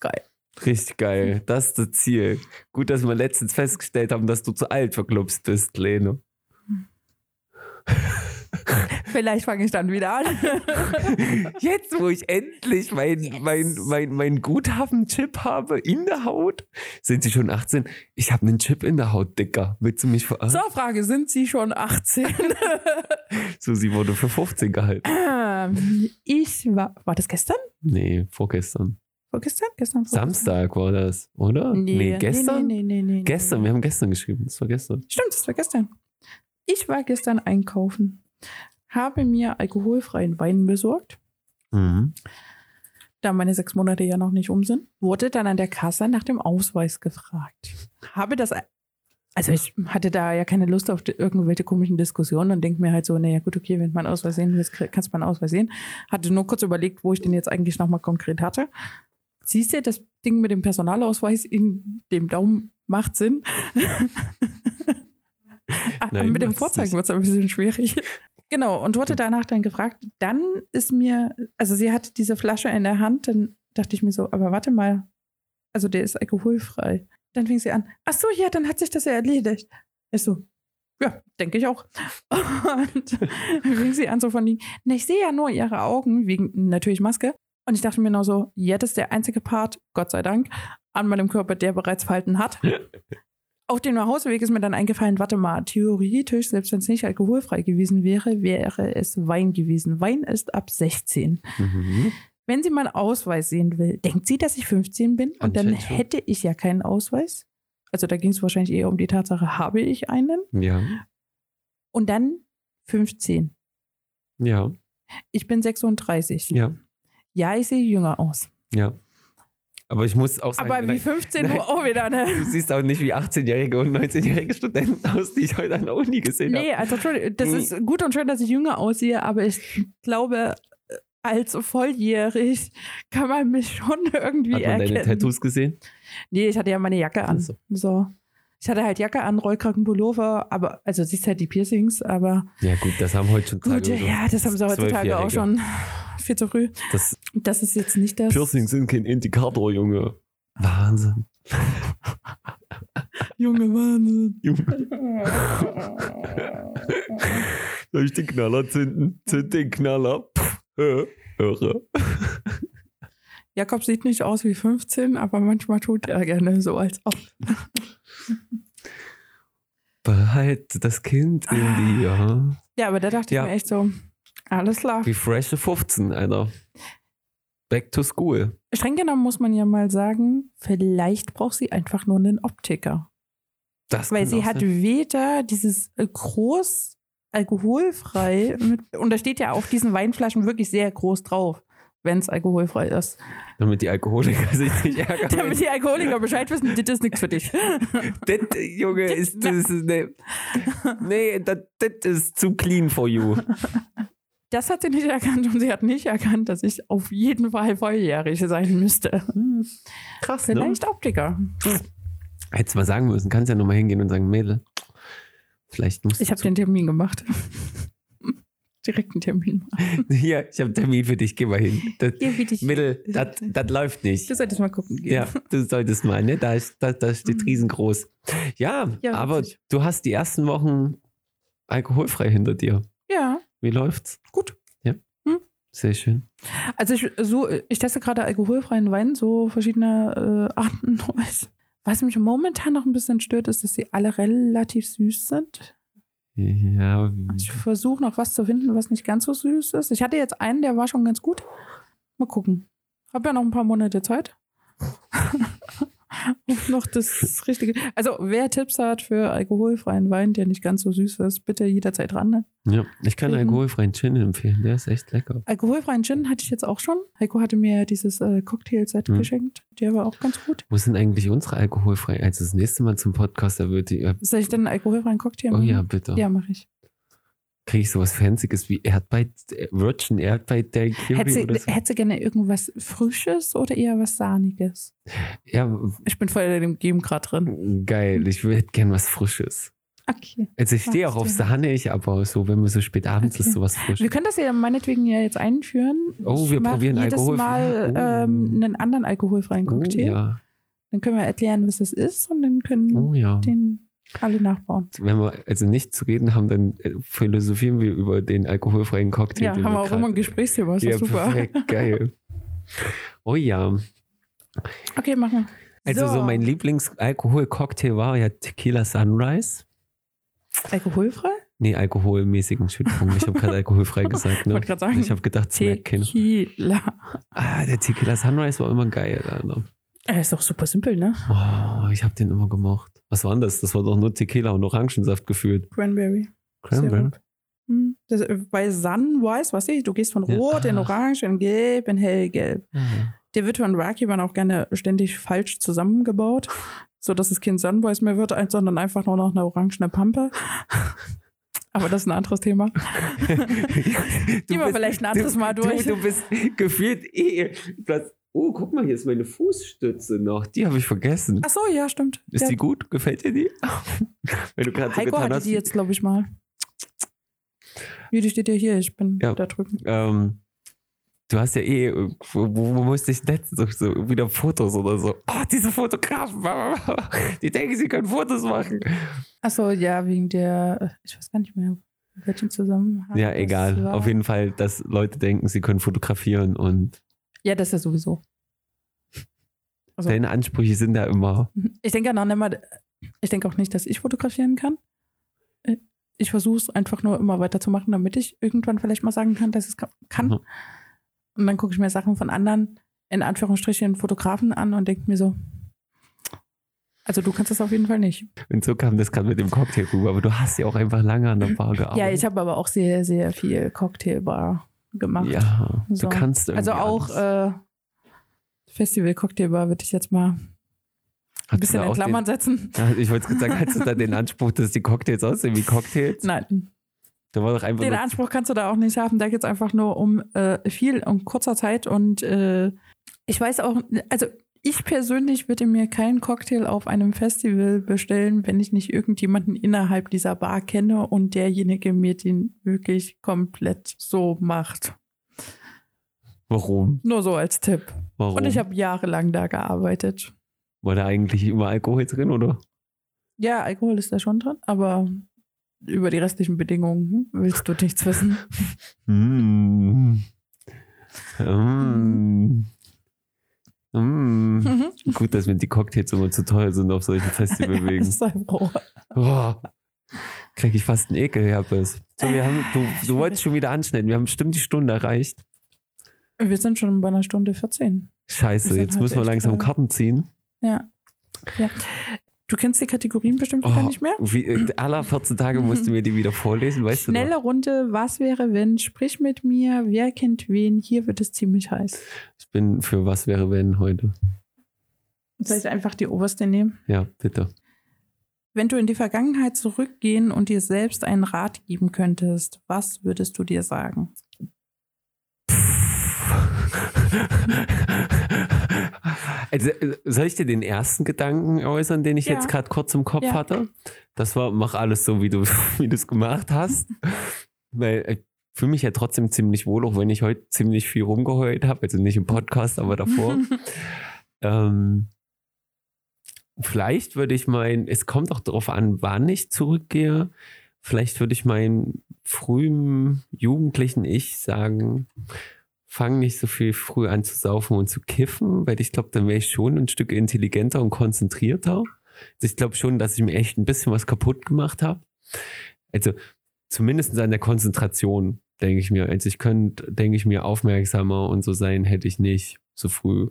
Geil. Richtig geil. [LAUGHS] Das ist das Ziel. Gut, dass wir letztens festgestellt haben, dass du zu alt für Clubs bist, Lene. [LAUGHS] [LAUGHS] Vielleicht fange ich dann wieder an. [LAUGHS] Jetzt, wo ich endlich mein, mein, mein, mein Guthaben-Chip habe in der Haut, sind sie schon 18. Ich habe einen Chip in der Haut, Dicker. Willst du mich verarschen? Zur Frage, sind Sie schon 18? [LAUGHS] So, sie wurde für 15 gehalten. Ähm, ich war, war das gestern? Nee, vorgestern. Vorgestern? Gestern? vorgestern? Samstag war das, oder? Nee, gestern? Nee, nee, nee, nee, Gestern, wir haben gestern geschrieben. Das war gestern. Stimmt, das war gestern. Ich war gestern einkaufen, habe mir alkoholfreien Wein besorgt, Mhm. da meine sechs Monate ja noch nicht um sind, wurde dann an der Kasse nach dem Ausweis gefragt. Habe das, also ich hatte da ja keine Lust auf irgendwelche komischen Diskussionen und denke mir halt so, naja gut, okay, wenn meinen Ausweis sehen krieg- kannst du meinen Ausweis sehen. Hatte nur kurz überlegt, wo ich den jetzt eigentlich nochmal konkret hatte. Siehst du, das Ding mit dem Personalausweis in dem Daumen macht Sinn. [LAUGHS] Nein, mit dem Vorzeigen wird es ein bisschen schwierig. [LAUGHS] Genau, und wurde danach dann gefragt. Dann ist mir, also sie hatte diese Flasche in der Hand, dann dachte ich mir so, aber warte mal, also der ist alkoholfrei. Dann fing sie an, ach so, ja, dann hat sich das ja erledigt. Ich so, ja, denke ich auch. [LAUGHS] Und dann fing sie an so von, die, na, ich sehe ja nur ihre Augen, wegen natürlich Maske. Und ich dachte mir nur so, ja, das ist der einzige Part, Gott sei Dank, an meinem Körper, der bereits Falten hat. [LAUGHS] Auf dem Nachhauseweg ist mir dann eingefallen, warte mal, theoretisch, selbst wenn es nicht alkoholfrei gewesen wäre, wäre es Wein gewesen. Wein ist ab 16. Mhm. Wenn sie meinen Ausweis sehen will, denkt sie, dass ich 15 bin und dann hätte ich ja keinen Ausweis. Also da ging es wahrscheinlich eher um die Tatsache, habe ich einen? Ja, Und dann 15. ja, Ich bin 36. ja, Ja, ich sehe jünger aus. ja. Aber ich muss auch sagen, Aber wie nein, 15 nein. Uhr auch wieder, ne? du siehst auch nicht wie 18-jährige und 19-jährige Studenten aus, die ich heute an der Uni gesehen Nee, habe. also Entschuldigung, das Nee. ist gut und schön, dass ich jünger aussehe, aber ich glaube, als volljährig kann man mich schon [LAUGHS] irgendwie Hat man deine erkennen. Tattoos gesehen? Nee, ich hatte ja meine Jacke an. So. So. Ich hatte halt Jacke an, Rollkragenpullover, aber, also siehst halt die Piercings, aber Ja gut, das haben heutzutage gut, ja, das haben sie heutzutage auch schon viel zu früh. Das Das ist jetzt nicht das. Piercings sind kein Indikator, Junge. Wahnsinn. Junge Wahnsinn. Junge. [LAUGHS] Soll ich den Knaller zünden? Zünd den Knaller. Irre. Jakob sieht nicht aus wie 15, aber manchmal tut er gerne so, als ob. Behalte das Kind in dir. Ja, aber da dachte Ja. ich mir echt so, alles klar. Wie freshe 15, Alter. back to school. Streng genommen muss man ja mal sagen, vielleicht braucht sie einfach nur einen Optiker. Das Weil sie hat sein. weder dieses äh, groß alkoholfrei mit, und da steht ja auf diesen Weinflaschen wirklich sehr groß drauf, wenn es alkoholfrei ist. damit die Alkoholiker sich nicht [LAUGHS] ärgern. Damit die Alkoholiker Bescheid wissen, das ist nichts für dich. [LAUGHS] das, Junge, ist das ne, Nee, das, das ist zu clean for you. [LAUGHS] Das hat sie nicht erkannt und sie hat nicht erkannt, dass ich auf jeden Fall volljährig sein müsste. Krass, Vielleicht Optiker. ne? Hättest du mal sagen müssen, kannst ja nochmal hingehen und sagen, Mädel, vielleicht musst Ich habe den Termin gemacht. [LAUGHS] Direkt einen Termin. [LAUGHS] du. Hier, ich habe einen Termin für dich, geh mal hin. Das, Hier bitte ich. Mädel, das, das läuft nicht. Du solltest mal gucken gehen. Ja, du solltest mal, ne? Da, ist, da, da steht riesengroß. Ja, Ja, aber witzig. du hast die ersten Wochen alkoholfrei hinter dir. ja, Wie läuft's? gut. Sehr schön. Also ich, so, ich teste gerade alkoholfreien Wein, so verschiedene äh, Arten. Was, [LAUGHS] was mich momentan noch ein bisschen stört, ist, dass sie alle relativ süß sind. Ja, Ich versuche noch was zu finden, was nicht ganz so süß ist. Ich hatte jetzt einen, der war schon ganz gut. Mal gucken. Hab ja noch ein paar Monate Zeit. [LAUGHS] um noch das Richtige. Also, wer Tipps hat für alkoholfreien Wein, der nicht ganz so süß ist, bitte jederzeit ran. Ne? ja, ich kann Mhm. alkoholfreien Gin empfehlen. Der ist echt lecker. Alkoholfreien Gin hatte ich jetzt auch schon. Heiko hatte mir dieses äh, Cocktail-Set Mhm. geschenkt. Der war auch ganz gut. Wo sind eigentlich unsere alkoholfreien? Also das nächste Mal zum Podcast, da wird die. äh, Soll ich denn einen alkoholfreien Cocktail Oh machen? ja, bitte. Ja, mache ich. Kriege ich sowas Fancyes wie Erdbeet, äh, Virgin Daiquiri Hätte sie, so? hätte sie gerne irgendwas Frisches oder eher was Sahniges? Ja, Ich bin voll in dem Game gerade drin. geil. Ich hätte gern was Frisches. Okay. Also ich stehe auch auf. Sahne, ich aber so, wenn man so spät abends Okay. ist, sowas Wir Frisches. können das ja meinetwegen ja jetzt einführen. Oh, Ich wir probieren jedes alkoholfrei. Mal Oh. ähm, einen anderen alkoholfreien Oh Cocktail. ja, Dann können wir erklären, was das ist und dann können oh ja. den alle nachbauen. Wenn wir also nicht zu reden haben, dann äh, philosophieren wir über den alkoholfreien Cocktail. Ja, haben wir auch immer ein Gesprächsthema. Ist Ja, super. perfekt, geil. [LAUGHS] Oh ja. Okay, machen wir. Also so, mein Lieblings-Alkohol-Cocktail war ja Tequila Sunrise. Alkoholfrei? Nee, alkoholmäßigen, Entschuldigung. Ich habe gerade [LAUGHS] alkoholfrei [LAUGHS] gesagt. Ne? Wollte gerade sagen. Ich habe gedacht. Tequila. Ah, der Tequila Sunrise war immer geil. Alter. Er ist doch super simpel, ne? Oh, ich habe den immer gemocht. Was war denn das? Das war doch nur Tequila und Orangensaft gefühlt. Cranberry. Cranberry. Hm. Das, äh, bei Sunwise, was ich, du gehst von Ja. Rot in. Orange in Gelb in Hellgelb. Ah. Der wird von Rakibern auch gerne ständig falsch zusammengebaut, sodass es kein Sunwise mehr wird, sondern einfach nur noch eine orangene Pampe. Aber das ist ein anderes Thema. [LAUGHS] Gehen wir vielleicht ein anderes du, Mal durch. Du, du bist gefühlt eh. Du hast, oh, guck mal, hier ist meine Fußstütze noch. Die habe ich vergessen. Ach so, ja, stimmt. Ist Der die gut? Gefällt dir die? [LAUGHS] Wenn du gerade so Heiko getan hatte hast. die jetzt, glaube ich, mal. Wie, die steht ja hier, ich bin Ja. da drüben. ähm, du hast ja eh, wo, wo musste ich letztens so, so wieder Fotos oder so. Oh, diese Fotografen, die denken, sie können Fotos machen. Ach so, ja, wegen der, ich weiß gar nicht mehr, in welchem Zusammenhang. Ja, egal. Auf jeden Fall, dass Leute denken, sie können fotografieren und Ja, das ist ja sowieso. [LAUGHS] Also, deine Ansprüche sind da immer. ich denke noch ich denke auch nicht, dass ich fotografieren kann. Äh, Ich versuche es einfach nur immer weiterzumachen, damit ich irgendwann vielleicht mal sagen kann, dass ich es ka- kann. Mhm. Und dann gucke ich mir Sachen von anderen, in Anführungsstrichen, Fotografen an und denke mir so, also du kannst das auf jeden Fall nicht. Und so kam das gerade mit dem Cocktail rüber. Aber du hast ja auch einfach lange an der Bar gearbeitet. Ja, ich habe aber auch sehr, sehr viel Cocktailbar gemacht. Ja, So. du kannst irgendwie Also auch alles. äh, Festival Cocktailbar würde ich jetzt mal ein bisschen in Klammern setzen. Den, ja, ich wollte gerade sagen, hast du da den Anspruch, dass die Cocktails aussehen wie Cocktails? Nein, Da war doch einfach den Anspruch kannst du da auch nicht haben. Da geht es einfach nur um äh, viel und kurzer Zeit. Und äh, ich weiß auch, also ich persönlich würde mir keinen Cocktail auf einem Festival bestellen, wenn ich nicht irgendjemanden innerhalb dieser Bar kenne und derjenige mir den wirklich komplett so macht. Warum? Nur so als Tipp. Warum? Und ich habe jahrelang da gearbeitet. War da eigentlich immer Alkohol drin, oder? Ja, Alkohol ist da schon drin, aber über die restlichen Bedingungen willst du nichts wissen. Mm. [LAUGHS] Mm. [LAUGHS] Mm. Mhm. [LAUGHS] Gut, dass mir die Cocktails immer zu teuer sind auf solchen Festivalwegen. Sei froh. Oh, krieg ich fast einen Ekelherpes. So, wir haben, du, du wolltest schon wieder anschneiden. Wir haben bestimmt die Stunde erreicht. Wir sind schon bei einer Stunde 14. Scheiße, jetzt halt müssen wir echt, langsam Karten ziehen. Ja. ja. Du kennst die Kategorien bestimmt Oh, gar nicht mehr. Wie, äh, aller 14 Tage musst du mir die wieder vorlesen, weißt Schnelle Runde, was wäre wenn? Sprich mit mir, wer kennt wen? Hier wird es ziemlich heiß. du? Ich bin für was wäre wenn heute. Soll ich einfach die oberste nehmen? Ja, bitte. Wenn du in die Vergangenheit zurückgehen und dir selbst einen Rat geben könntest, was würdest du dir sagen? [LAUGHS] Also, äh, soll ich dir den ersten Gedanken äußern, den ich Ja. jetzt gerade kurz im Kopf Ja. hatte? Das war, mach alles so, wie du [LAUGHS] wie es gemacht hast. Weil ich fühle mich ja trotzdem ziemlich wohl, auch wenn ich heute ziemlich viel rumgeheult habe. Also nicht im Podcast, aber davor. [LAUGHS] ähm, vielleicht würde ich meinen, es kommt auch darauf an, wann ich zurückgehe. Vielleicht würde ich meinen frühen jugendlichen Ich sagen, fang nicht so viel früh an zu saufen und zu kiffen, weil ich glaube, dann wäre ich schon ein Stück intelligenter und konzentrierter. Also ich glaube schon, dass ich mir echt ein bisschen was kaputt gemacht habe. Also zumindest an der Konzentration, denke ich mir. Also ich könnte, denke ich mir, aufmerksamer und so sein, hätte ich nicht so früh.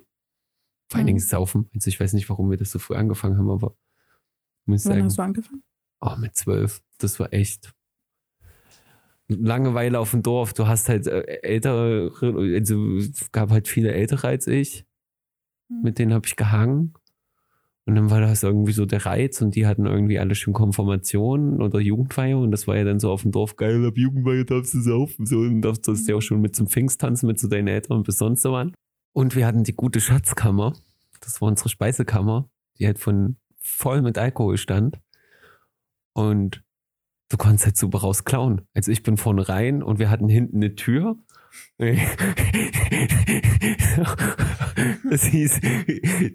Vor allen Mhm. Dingen saufen. Also ich weiß nicht, warum wir das so früh angefangen haben, aber muss Wann sagen, hast du angefangen? Oh, mit zwölf. Das war echt. Langeweile auf dem Dorf. Du hast halt äh, ältere, also es gab halt viele ältere als ich. Mit denen habe ich gehangen. Und dann war das irgendwie so der Reiz und die hatten irgendwie alle schon Konfirmationen oder Jugendfeier und das war ja dann so auf dem Dorf geil, ab Jugendfeier darfst du saufen. So, und darfst du ja auch schon mit zum Pfingsttanzen mit zu deinen Eltern bis sonst so wann. Und wir hatten die gute Schatzkammer. Das war unsere Speisekammer, die halt von voll mit Alkohol stand. Und du konntest halt super raus klauen. Also ich bin vorne rein und wir hatten hinten eine Tür. [LAUGHS] Das hieß,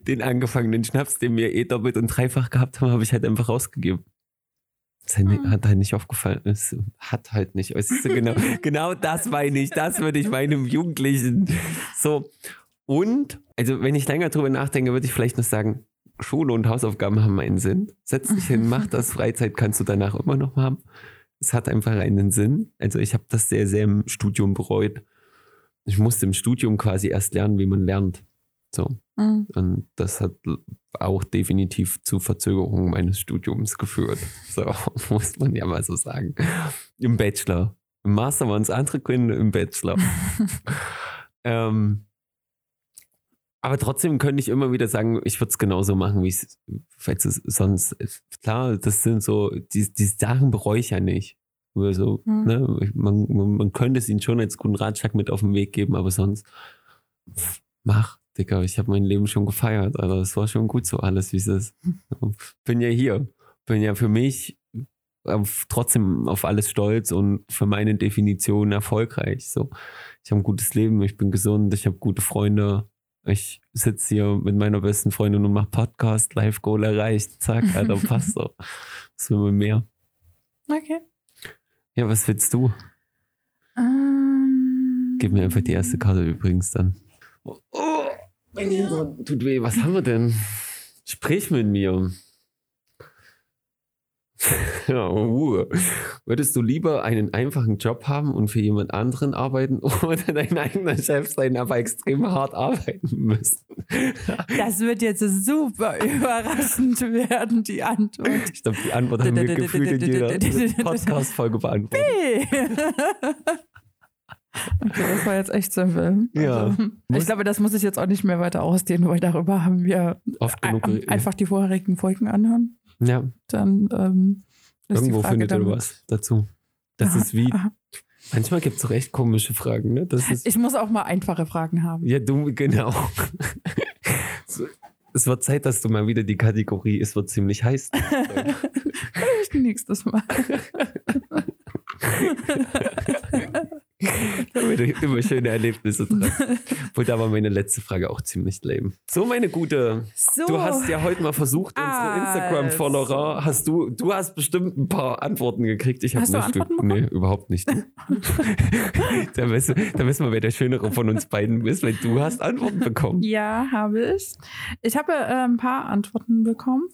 den angefangenen Schnaps, den wir eh doppelt und dreifach gehabt haben, habe ich halt einfach rausgegeben. Das hat, hat halt nicht aufgefallen. Es hat halt nicht. Ist so genau, [LAUGHS] genau das meine ich. Das würde ich meinem Jugendlichen. So. Und, also wenn ich länger drüber nachdenke, würde ich vielleicht noch sagen, Schule und Hausaufgaben haben einen Sinn. Setz dich hin, mach das. [LAUGHS] Freizeit kannst du danach immer noch haben. Es hat einfach einen Sinn. Also ich habe das sehr, sehr im Studium bereut. Ich musste im Studium quasi erst lernen, wie man lernt. So. Mhm. Und das hat auch definitiv zu Verzögerungen meines Studiums geführt. [LAUGHS] So, muss man ja mal so sagen. Im Bachelor. Im Master waren es andere Gründe, im Bachelor. [LAUGHS] ähm, aber trotzdem könnte ich immer wieder sagen, ich würde es genauso machen, wie es sonst. Klar, das sind so, die, die Sachen bereue ich ja nicht. So, Hm. ne? man, man, man könnte es ihnen schon als guten Ratschlag mit auf den Weg geben, aber sonst pff, mach, Digga, ich habe mein Leben schon gefeiert. Also es war schon gut so alles, wie es ist. [LAUGHS] Bin ja hier. Bin ja für mich auf, trotzdem auf alles stolz und für meine Definition erfolgreich. So, ich habe ein gutes Leben, ich bin gesund, ich habe gute Freunde. Ich sitze hier mit meiner besten Freundin und mache Podcast, Live Goal erreicht. Zack, Alter, [LAUGHS] passt so. Was will man mehr? Okay. Ja, was willst du? Ähm, Gib mir einfach die erste Karte übrigens dann. Oh, oh mein Hintern tut weh. Was haben wir denn? Sprich mit mir. [LAUGHS] Ja, Ruhe. Würdest du lieber einen einfachen Job haben und für jemand anderen arbeiten [LAUGHS] oder dein eigener Chef sein, aber extrem hart arbeiten müssen? Das wird jetzt super überraschend werden, die Antwort. Ich glaube, die Antwort haben wir gefühlt in jeder Podcast-Folge beantwortet. Okay, das war jetzt echt simpel. Ja. Also, ich glaube, das muss ich jetzt auch nicht mehr weiter ausdehnen, weil darüber haben wir Oft genug. ein- einfach die vorherigen Folgen anhören. Ja, Dann ähm, ist irgendwo findet ihr was dazu. Das ist wie, manchmal gibt es doch echt komische Fragen, ne? Das ist, Ich muss auch mal einfache Fragen haben. ja, du, genau. [LAUGHS] Es wird Zeit, dass du mal wieder die Kategorie, es wird ziemlich heiß. [LAUGHS] Nächstes Mal. [LAUGHS] [LAUGHS] Da haben wir immer schöne Erlebnisse dran. [LAUGHS] Obwohl, da war meine letzte Frage auch ziemlich lame. So, meine Gute, So. du hast ja heute mal versucht, unsere Also. Instagram-Follower, hast du, du hast bestimmt ein paar Antworten gekriegt. Ich habe Hast du nicht. Antworten nee, überhaupt nicht. [LAUGHS] da, wissen, da wissen wir, wer der Schönere von uns beiden ist, weil du hast Antworten bekommen. Ja, habe ich. Ich habe äh, ein paar Antworten bekommen.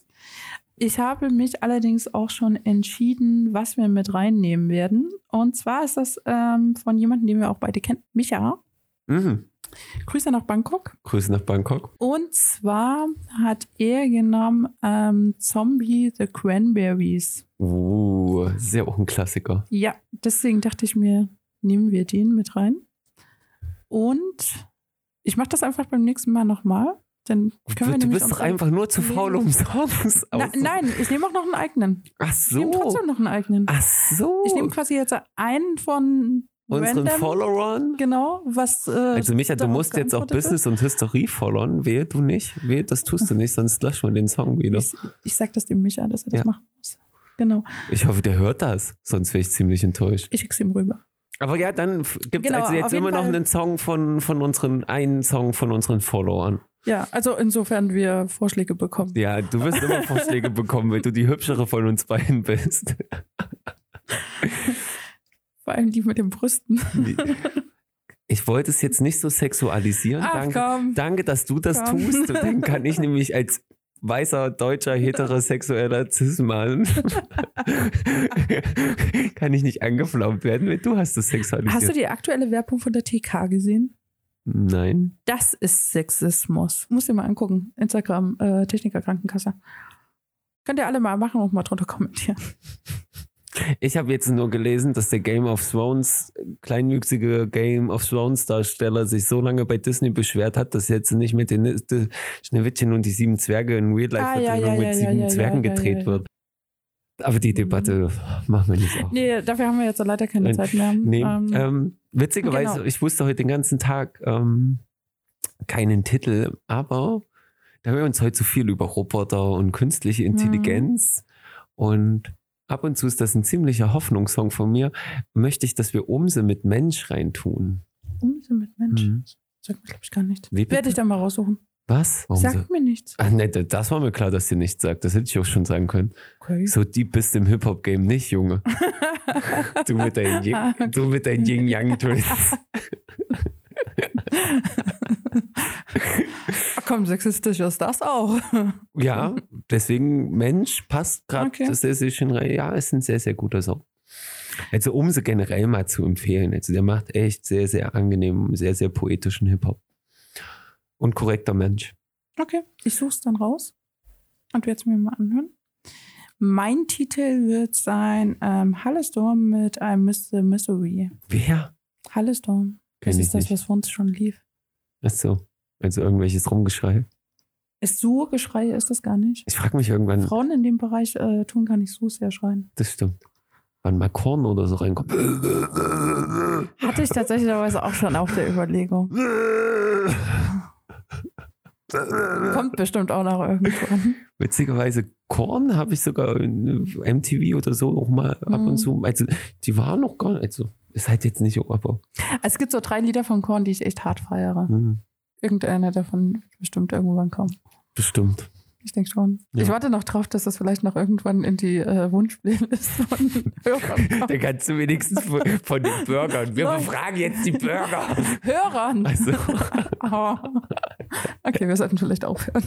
Ich habe mich allerdings auch schon entschieden, was wir mit reinnehmen werden. Und zwar ist das ähm, von jemandem, den wir auch beide kennen, Micha. Mhm. Grüße nach Bangkok. Grüße nach Bangkok. Und zwar hat er genommen ähm, Zombie the Cranberries. Uh, ja auch ein Klassiker. Ja, deswegen dachte ich mir, nehmen wir den mit rein. Und ich mache das einfach beim nächsten Mal nochmal. Dann können wir Du bist doch einfach nur zu faul, um Songs Na. Nein, ich nehme auch noch einen eigenen. Ach Ich nehme so. trotzdem noch einen eigenen. Ach so. Ich nehme quasi jetzt einen von Unseren random, Followern. Genau, was. Äh, Also Micha, du musst jetzt auch. Business und Hysterie followern. Wehe du nicht. Wehe, das tust du nicht, sonst löschen wir den Song wieder. Ich, ich sag das dem Micha, dass er das Ja. machen muss. Genau. Ich hoffe, der hört das. Sonst wäre ich ziemlich enttäuscht. Ich schick's ihm rüber. Aber ja, dann gibt es Genau, also jetzt immer noch einen Song von, von unseren, einen Song von unseren Followern. Ja, also insofern wir Vorschläge bekommen. Ja, du wirst immer Vorschläge bekommen, weil du die hübschere von uns beiden bist. Vor allem die mit den Brüsten. Ich wollte es jetzt nicht so sexualisieren. Ach danke, komm. danke, dass du das Komm. tust. Dann kann ich nämlich als weißer, deutscher, heterosexueller Cis-Mann [LAUGHS] kann ich nicht angeflaumt werden, weil du hast es sexualisiert. Hast du die aktuelle Werbung von der TK gesehen? Nein. Das ist Sexismus. Muss dir mal angucken. Instagram, äh, Techniker Krankenkasse. Könnt ihr alle mal machen und mal drunter kommentieren. Ich habe jetzt nur gelesen, dass der Game of Thrones, kleinwüchsige Game of Thrones Darsteller sich so lange bei Disney beschwert hat, dass jetzt nicht mit den Schneewittchen und die sieben Zwerge in Real Life Ah, ja, ja, mit ja, sieben ja, ja, Zwergen ja, ja, gedreht ja. wird. Aber die Mhm. Debatte machen wir nicht auf. Nee, dafür haben wir jetzt leider keine. Zeit mehr. Nee, Ähm, ähm, witzigerweise, genau. ich wusste heute den ganzen Tag ähm, keinen Titel, aber da wir uns heute so viel über Roboter und künstliche Mhm. Intelligenz und ab und zu ist das ein ziemlicher Hoffnungssong von mir, möchte ich, dass wir Umse mit Mensch reintun. Umse mit Mensch. Mhm. Sagt mir, glaube ich, gar nicht. Werde ich dann mal raussuchen. Was? Warum so? Sagt mir nichts. Ach, nee, das war mir klar, dass sie nichts sagt. Das hätte ich auch schon sagen können. Okay. So deep bist du im Hip-Hop-Game nicht, Junge. Du mit deinen [LAUGHS] Yin-Yang-Twins. [LAUGHS] Komm, sexistisch ist das auch. Ja, deswegen Mensch passt gerade Okay. das ist schon rein. Ja, ist ein sehr, sehr guter Song. Also um sie generell mal zu empfehlen. Also der macht echt sehr, sehr angenehm, sehr, sehr poetischen Hip-Hop. Und korrekter Mensch. Okay, ich suche es dann raus und werde es mir mal anhören. Mein Titel wird sein ähm, Hallestorm mit einem Mr. Misery. Wer? Hallestorm. Das ist das, nicht. was vor uns schon lief. Achso. Also irgendwelches Rumgeschrei. Ist so Geschrei ist das gar nicht. Ich frage mich irgendwann, Frauen in dem Bereich äh, tun gar nicht so sehr schreien. das stimmt. Wann mal Korn oder so reinkommt. Hatte ich tatsächlich auch schon auf der Überlegung. [LAUGHS] Kommt bestimmt auch noch irgendwann. [LAUGHS] Witzigerweise, Korn habe ich sogar in MTV oder so auch mal ab Mhm. und zu. Also, die waren noch gar nicht. Also, ist halt jetzt nicht, aber. Es gibt so drei Lieder von Korn, die ich echt hart feiere. hm, Irgendeiner davon wird bestimmt irgendwann kommen. bestimmt. Ich denke schon. Ja. Ich warte noch drauf, dass das vielleicht noch irgendwann in die äh, Wunschplaylist von [LAUGHS] Hörern kommt. kannst du wenigstens von, von den Bürgern. Wir Nein. befragen jetzt die Bürger. [LAUGHS] Hörern! Also, Aber- [LAUGHS] okay, wir sollten vielleicht aufhören.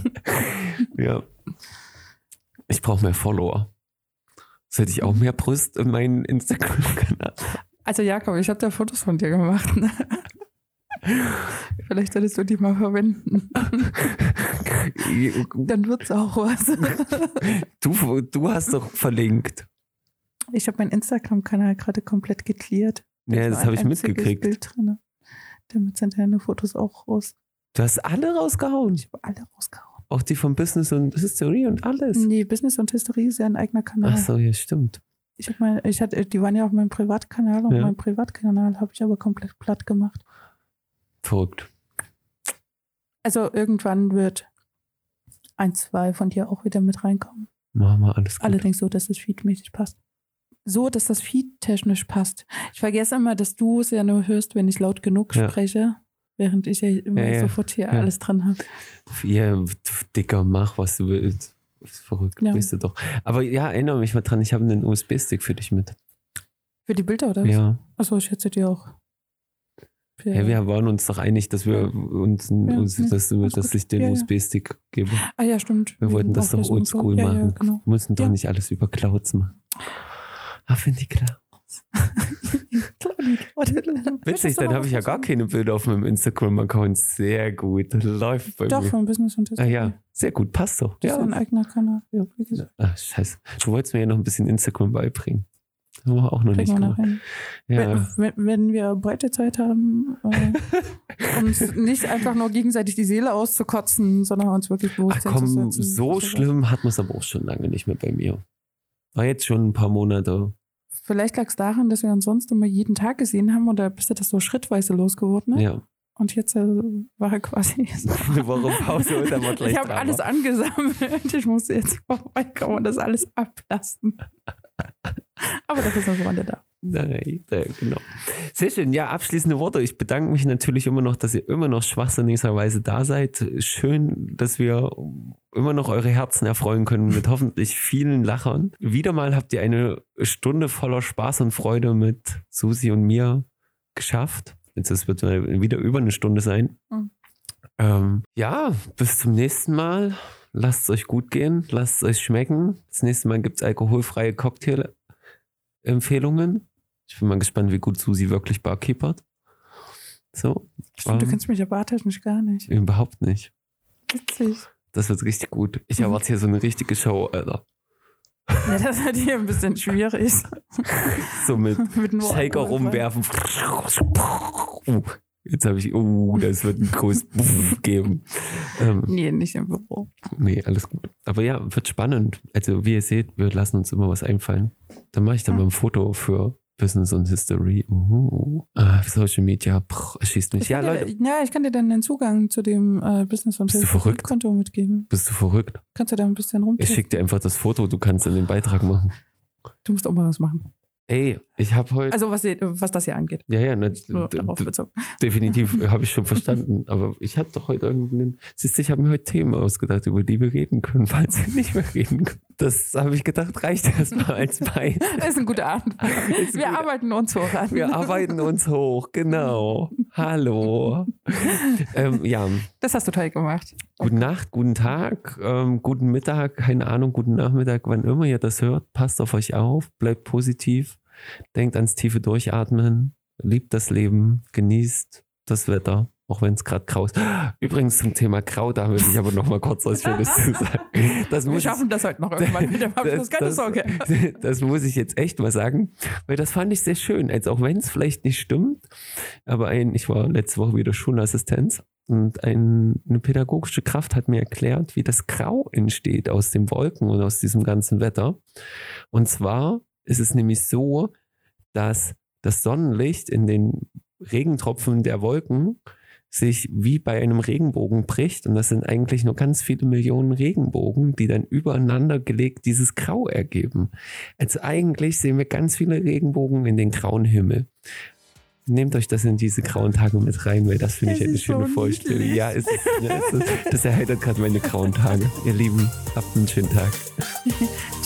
ja. Ich brauche mehr Follower. Sollte ich auch mehr Brust in meinen Instagram-Kanal? Also Jakob, ich habe da Fotos von dir gemacht. ne? Vielleicht solltest du die mal verwenden. [LAUGHS] Dann wird's auch was. [LAUGHS] Du, du hast doch verlinkt. Ich habe meinen Instagram-Kanal gerade komplett geklärt. Ja, Da das habe ich einziges mitgekriegt. Bild drin. Damit sind deine Fotos auch raus. Du hast alle rausgehauen. Ich habe alle rausgehauen. Auch die von Business und History und alles. Nee, Business und Hysterie ist ja ein eigener Kanal. Ach so, ja, stimmt. Ich hab mein, ich hatte, die waren ja auf meinem Privatkanal und Ja. meinen Privatkanal habe ich aber komplett platt gemacht. Verrückt. Also irgendwann wird ein, zwei von dir auch wieder mit reinkommen. Machen wir alles gut. Allerdings so, dass das feedmäßig passt. So, dass das Feed technisch passt. Ich vergesse immer, dass du es ja nur hörst, wenn ich laut genug Ja. spreche, während ich ja immer Ja, sofort hier alles dran habe. Ja, dicker, mach, was du willst. Verrückt, Ja. weißt du doch. Aber ja, erinnere mich mal dran, ich habe einen USB-Stick für dich mit. Für die Bilder, oder? was? Ja. Achso, ich schätze die auch. Ja, wir waren uns doch einig, dass wir uns, Ja, uns dass, dass gut. ich den Ja. USB-Stick gebe. ah ja, stimmt. Wir Wegen wollten das doch so. oldschool Ja, machen. genau. Wir mussten doch nicht alles über Clouds machen. Ah, finde ich klar. [LAUGHS] Witzig, dann habe ich ja gar keine Bilder auf meinem Instagram-Account. Sehr gut. Läuft bei Doch, mir. von Business und Ah ja, sehr gut. Passt doch. Das ist Ja. ein eigener Kanal. Ja, Ach, scheiße. Du wolltest mir ja noch ein bisschen Instagram beibringen. Haben wir auch noch nicht kriegen noch gemacht. Ja. Wenn, wenn, wir breite Zeit haben, äh, uns [LAUGHS] nicht einfach nur gegenseitig die Seele auszukotzen, sondern uns wirklich Ach Bewusstsein komm, zu setzen. so schlimm hat man es aber auch schon lange nicht mehr bei mir. War jetzt schon ein paar Monate. Vielleicht lag es daran, dass wir uns sonst immer jeden Tag gesehen haben oder bist du das so schrittweise losgeworden? Ne? Ja. Und jetzt äh, war er quasi. [LAUGHS] Eine Woche Pause und dann war gleich Ich habe alles angesammelt. Ich musste jetzt vorbeikommen und das alles ablassen. Aber dafür sind wir da. Nein, ja, genau. Sehr schön. Ja, abschließende Worte. Ich bedanke mich natürlich immer noch, dass ihr immer noch schwachsinnigerweise da seid. Schön, dass wir immer noch eure Herzen erfreuen können mit hoffentlich vielen Lachern. Wieder mal habt ihr eine Stunde voller Spaß und Freude mit Susi und mir geschafft. Jetzt es wird mal wieder über eine Stunde sein. Mhm. Ähm, ja, bis zum nächsten Mal. Lasst es euch gut gehen, lasst es euch schmecken. Das nächste Mal gibt es alkoholfreie Cocktail-Empfehlungen. Ich bin mal gespannt, wie gut Susi wirklich barkeepert. So, Stimmt, du Ähm. kennst mich ja bartechnisch gar nicht. überhaupt nicht. Witzig. Das wird richtig gut. Ich Mhm. erwarte hier so eine richtige Show, Alter. Ja, das ist halt hier ein bisschen schwierig. [LAUGHS] So mit [LAUGHS] Mit Shaker rumwerfen. Uh, jetzt habe ich, uh, das wird ein großes [LAUGHS] Buff geben. Ähm, Nee, nicht im Büro. nee, alles gut. Aber ja, wird spannend. Also, wie ihr seht, wir lassen uns immer was einfallen. Dann mache ich dann Ja. mal ein Foto für Business und History. Uh, Social Media, pff, erschießt mich. Ich Ja, kann dir- Leute, Ja, ich kann dir dann den Zugang zu dem äh, Business- und verrückt? Konto mitgeben. bist du verrückt? Kannst du da ein bisschen Ich rumklicken. schicke dir einfach das Foto, du kannst dann den Beitrag machen. Du musst auch mal was machen. Ey, ich habe heute. Also was, was das hier angeht. ja, ja, ne, darauf bezogen. definitiv [LAUGHS] habe ich schon verstanden. Aber ich hatte doch heute irgendeinen. Siehst du, ich habe mir heute Themen ausgedacht, über die wir reden können, [LAUGHS] falls wir nicht mehr reden können. Das habe ich gedacht, reicht erstmal als Bein. Das [LAUGHS] ist ein guter Abend. Wir gut. arbeiten uns hoch an. Wir arbeiten uns hoch, genau. Hallo. ähm, ja, Das hast du toll gemacht. gute Nacht, guten Tag, ähm, guten Mittag, keine Ahnung, guten Nachmittag, wann immer ihr das hört. Passt auf euch auf, bleibt positiv, denkt ans tiefe Durchatmen, liebt das Leben, genießt das Wetter, auch wenn es gerade grau ist. Übrigens zum Thema Grau, da will ich aber noch mal kurz was Schönes zu [LAUGHS] sagen. Das Wir ich- schaffen das heute noch irgendwann [LAUGHS] wieder. Ich das keine Sorge. [LAUGHS] das muss ich jetzt echt mal sagen, weil das fand ich sehr schön. Also auch wenn es vielleicht nicht stimmt, aber ein, ich war letzte Woche wieder Schulassistenz und ein, eine pädagogische Kraft hat mir erklärt, wie das Grau entsteht aus den Wolken und aus diesem ganzen Wetter. Und zwar ist es nämlich so, dass das Sonnenlicht in den Regentropfen der Wolken sich wie bei einem Regenbogen bricht. Und das sind eigentlich nur ganz viele Millionen Regenbogen, die dann übereinander gelegt dieses Grau ergeben. Also eigentlich sehen wir ganz viele Regenbogen in den grauen Himmel. Nehmt euch das in diese grauen Tage mit rein, weil das finde ich eine schöne so Vorstellung. niedlich. Ja, es ist, ja es ist, das erheitert gerade meine grauen Tage. Ihr Lieben, habt einen schönen Tag. [LAUGHS]